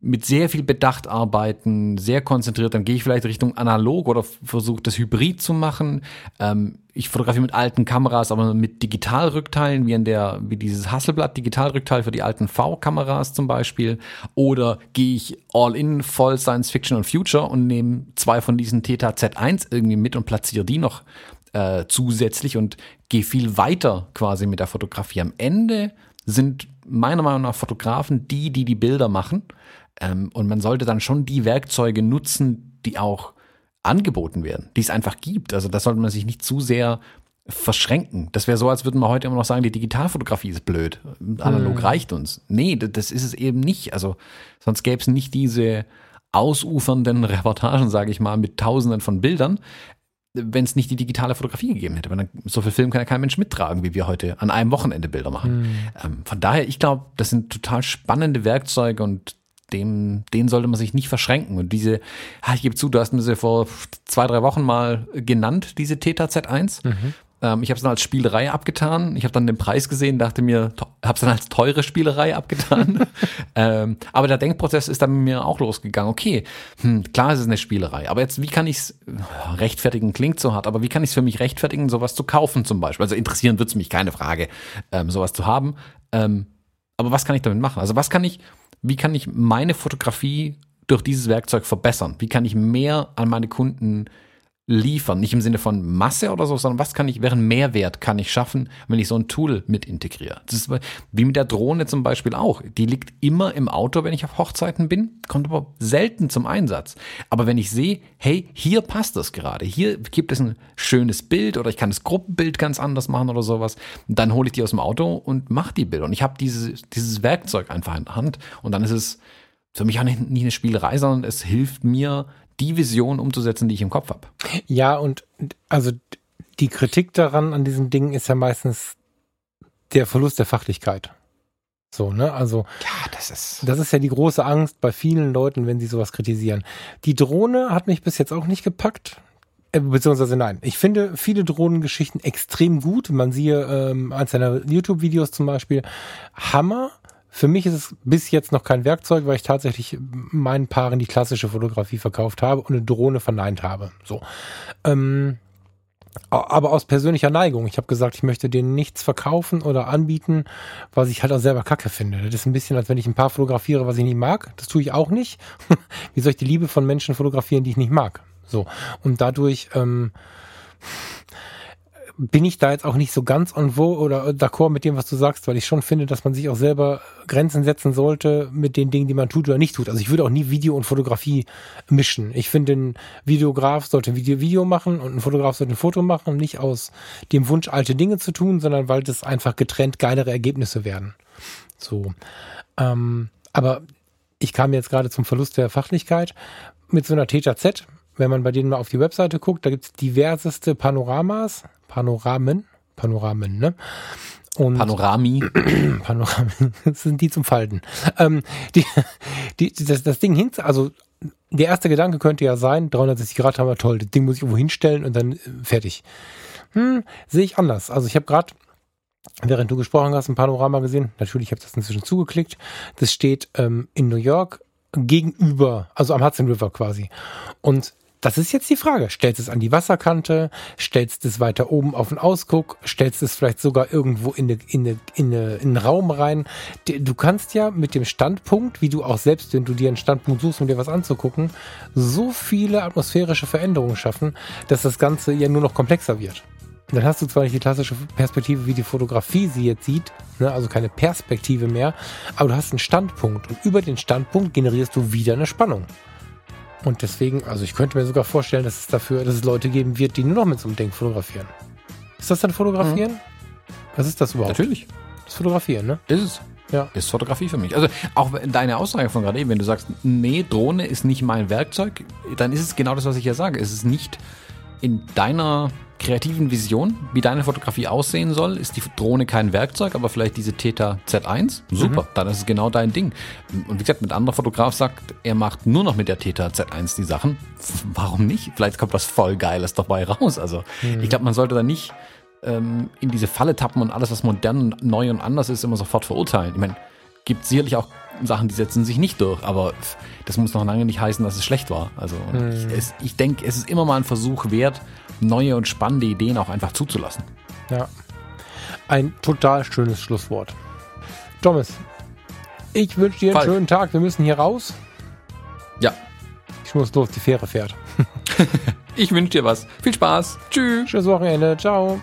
mit sehr viel Bedacht arbeiten, sehr konzentriert, dann gehe ich vielleicht Richtung analog oder versuche das hybrid zu machen. Ähm, ich fotografiere mit alten Kameras, aber mit Digitalrückteilen, wie in der, wie dieses Hasselblatt Digitalrückteil für die alten V-Kameras zum Beispiel. Oder gehe ich all in voll Science Fiction und Future und nehme zwei von diesen Theta Z1 irgendwie mit und platziere die noch äh, zusätzlich und gehe viel weiter quasi mit der Fotografie. Am Ende sind meiner Meinung nach Fotografen die, die die Bilder machen. Ähm, und man sollte dann schon die Werkzeuge nutzen, die auch angeboten werden, die es einfach gibt. Also da sollte man sich nicht zu sehr verschränken. Das wäre so, als würden wir heute immer noch sagen, die Digitalfotografie ist blöd. Analog reicht uns. Nee, das ist es eben nicht. Also sonst gäbe es nicht diese ausufernden Reportagen, sage ich mal, mit tausenden von Bildern, wenn es nicht die digitale Fotografie gegeben hätte. Weil dann, so viel Film kann ja kein Mensch mittragen, wie wir heute an einem Wochenende Bilder machen. Ähm, von daher, ich glaube, das sind total spannende Werkzeuge und dem, den sollte man sich nicht verschränken. Und diese, ich gebe zu, du hast mir sie vor zwei, drei Wochen mal genannt, diese Theta Z1. Ähm, ich habe es dann als Spielerei abgetan. Ich habe dann den Preis gesehen, dachte mir, habe es dann als teure Spielerei abgetan. ähm, aber der Denkprozess ist dann mit mir auch losgegangen. Okay, hm, klar ist es eine Spielerei, aber jetzt, wie kann ich es rechtfertigen, klingt so hart, aber wie kann ich es für mich rechtfertigen, sowas zu kaufen zum Beispiel? Also interessieren wird es mich, keine Frage, ähm, sowas zu haben. Ähm, aber was kann ich damit machen? Also was kann ich, wie kann ich meine Fotografie durch dieses Werkzeug verbessern? Wie kann ich mehr an meine Kunden liefern? Nicht im Sinne von Masse oder so, sondern was kann ich, wären Mehrwert kann ich schaffen, wenn ich so ein Tool mit integriere? Das ist wie mit der Drohne zum Beispiel auch. Die liegt immer im Auto, wenn ich auf Hochzeiten bin, kommt aber selten zum Einsatz. Aber wenn ich sehe, hey, hier passt das gerade, hier gibt es ein schönes Bild oder ich kann das Gruppenbild ganz anders machen oder sowas, dann hole ich die aus dem Auto und mache die Bilder. Und ich habe dieses, dieses Werkzeug einfach in der Hand und dann ist es für mich auch nicht, nicht eine Spielerei, sondern es hilft mir, die Vision umzusetzen, die ich im Kopf habe. Ja, und also die Kritik daran an diesen Dingen ist ja meistens der Verlust der Fachlichkeit. So, ne? Also, Ja, das ist. das ist ja die große Angst bei vielen Leuten, wenn sie sowas kritisieren. Die Drohne hat mich bis jetzt auch nicht gepackt. Äh, Beziehungsweise nein. Ich finde viele Drohnengeschichten extrem gut. Man siehe ähm, eins seiner YouTube-Videos zum Beispiel. Hammer. Für mich ist es bis jetzt noch kein Werkzeug, weil ich tatsächlich meinen Paaren die klassische Fotografie verkauft habe und eine Drohne verneint habe. So. Ähm, aber aus persönlicher Neigung. Ich habe gesagt, ich möchte denen nichts verkaufen oder anbieten, was ich halt auch selber kacke finde. Das ist ein bisschen, als wenn ich ein Paar fotografiere, was ich nicht mag. Das tue ich auch nicht. Wie soll ich die Liebe von Menschen fotografieren, die ich nicht mag? So. Und dadurch ähm, bin ich da jetzt auch nicht so ganz en vogue oder d'accord mit dem, was du sagst, weil ich schon finde, dass man sich auch selber Grenzen setzen sollte mit den Dingen, die man tut oder nicht tut. Also ich würde auch nie Video und Fotografie mischen. Ich finde, ein Videograf sollte ein Video, Video machen und ein Fotograf sollte ein Foto machen, nicht aus dem Wunsch, alte Dinge zu tun, sondern weil das einfach getrennt geilere Ergebnisse werden. So. Ähm, aber ich kam jetzt gerade zum Verlust der Fachlichkeit mit so einer Theta Z. Wenn man bei denen mal auf die Webseite guckt, da gibt's diverseste Panoramas, Panoramen, Panoramen, ne? Und Panorami. Panoramen, das sind die zum Falten. Ähm, die, die, das, das Ding hin, also der erste Gedanke könnte ja sein, 360 Grad haben wir toll, das Ding muss ich irgendwo hinstellen und dann äh, fertig. Hm, sehe ich anders. Also ich habe gerade, während du gesprochen hast, ein Panorama gesehen. Natürlich habe ich das inzwischen zugeklickt. Das steht ähm, in New York gegenüber, also am Hudson River quasi. Und das ist jetzt die Frage. Stellst es an die Wasserkante? Stellst es weiter oben auf den Ausguck? Stellst es vielleicht sogar irgendwo in, eine, in, eine, in, eine, in einen Raum rein? Du kannst ja mit dem Standpunkt, wie du auch selbst, wenn du dir einen Standpunkt suchst, um dir was anzugucken, so viele atmosphärische Veränderungen schaffen, dass das Ganze ja nur noch komplexer wird. dann hast du zwar nicht die klassische Perspektive, wie die Fotografie sie jetzt sieht, ne, also keine Perspektive mehr, aber du hast einen Standpunkt und über den Standpunkt generierst du wieder eine Spannung. Und deswegen, also ich könnte mir sogar vorstellen, dass es dafür, dass es Leute geben wird, die nur noch mit so einem Ding fotografieren. Ist das dann Fotografieren? Mhm. Was ist das überhaupt? Natürlich. Das Fotografieren, ne? Ist es. Ja. Ist Fotografie für mich. Also auch deine Aussage von gerade eben, wenn du sagst, nee, Drohne ist nicht mein Werkzeug, dann ist es genau das, was ich ja sage. Es ist nicht in deiner kreativen Vision, wie deine Fotografie aussehen soll, ist die Drohne kein Werkzeug, aber vielleicht diese Theta Z1. Super, mhm. dann ist es genau dein Ding. Und wie gesagt, mit anderer Fotograf sagt, er macht nur noch mit der Theta Z1 die Sachen. Warum nicht? Vielleicht kommt was voll Geiles dabei raus. Also mhm. ich glaube, man sollte da nicht ähm, in diese Falle tappen und alles, was modern, neu und anders ist, immer sofort verurteilen. Ich meine, gibt sicherlich auch Sachen, die setzen sich nicht durch, aber das muss noch lange nicht heißen, dass es schlecht war. Also hm. ich, ich denke, es ist immer mal ein Versuch wert, neue und spannende Ideen auch einfach zuzulassen. Ja. Ein total schönes Schlusswort. Thomas, ich wünsche dir einen Falk. schönen Tag. Wir müssen hier raus. Ja. Ich muss los, die Fähre fährt. ich wünsche dir was. Viel Spaß. Tschüss. Tschüss Wochenende. Ciao.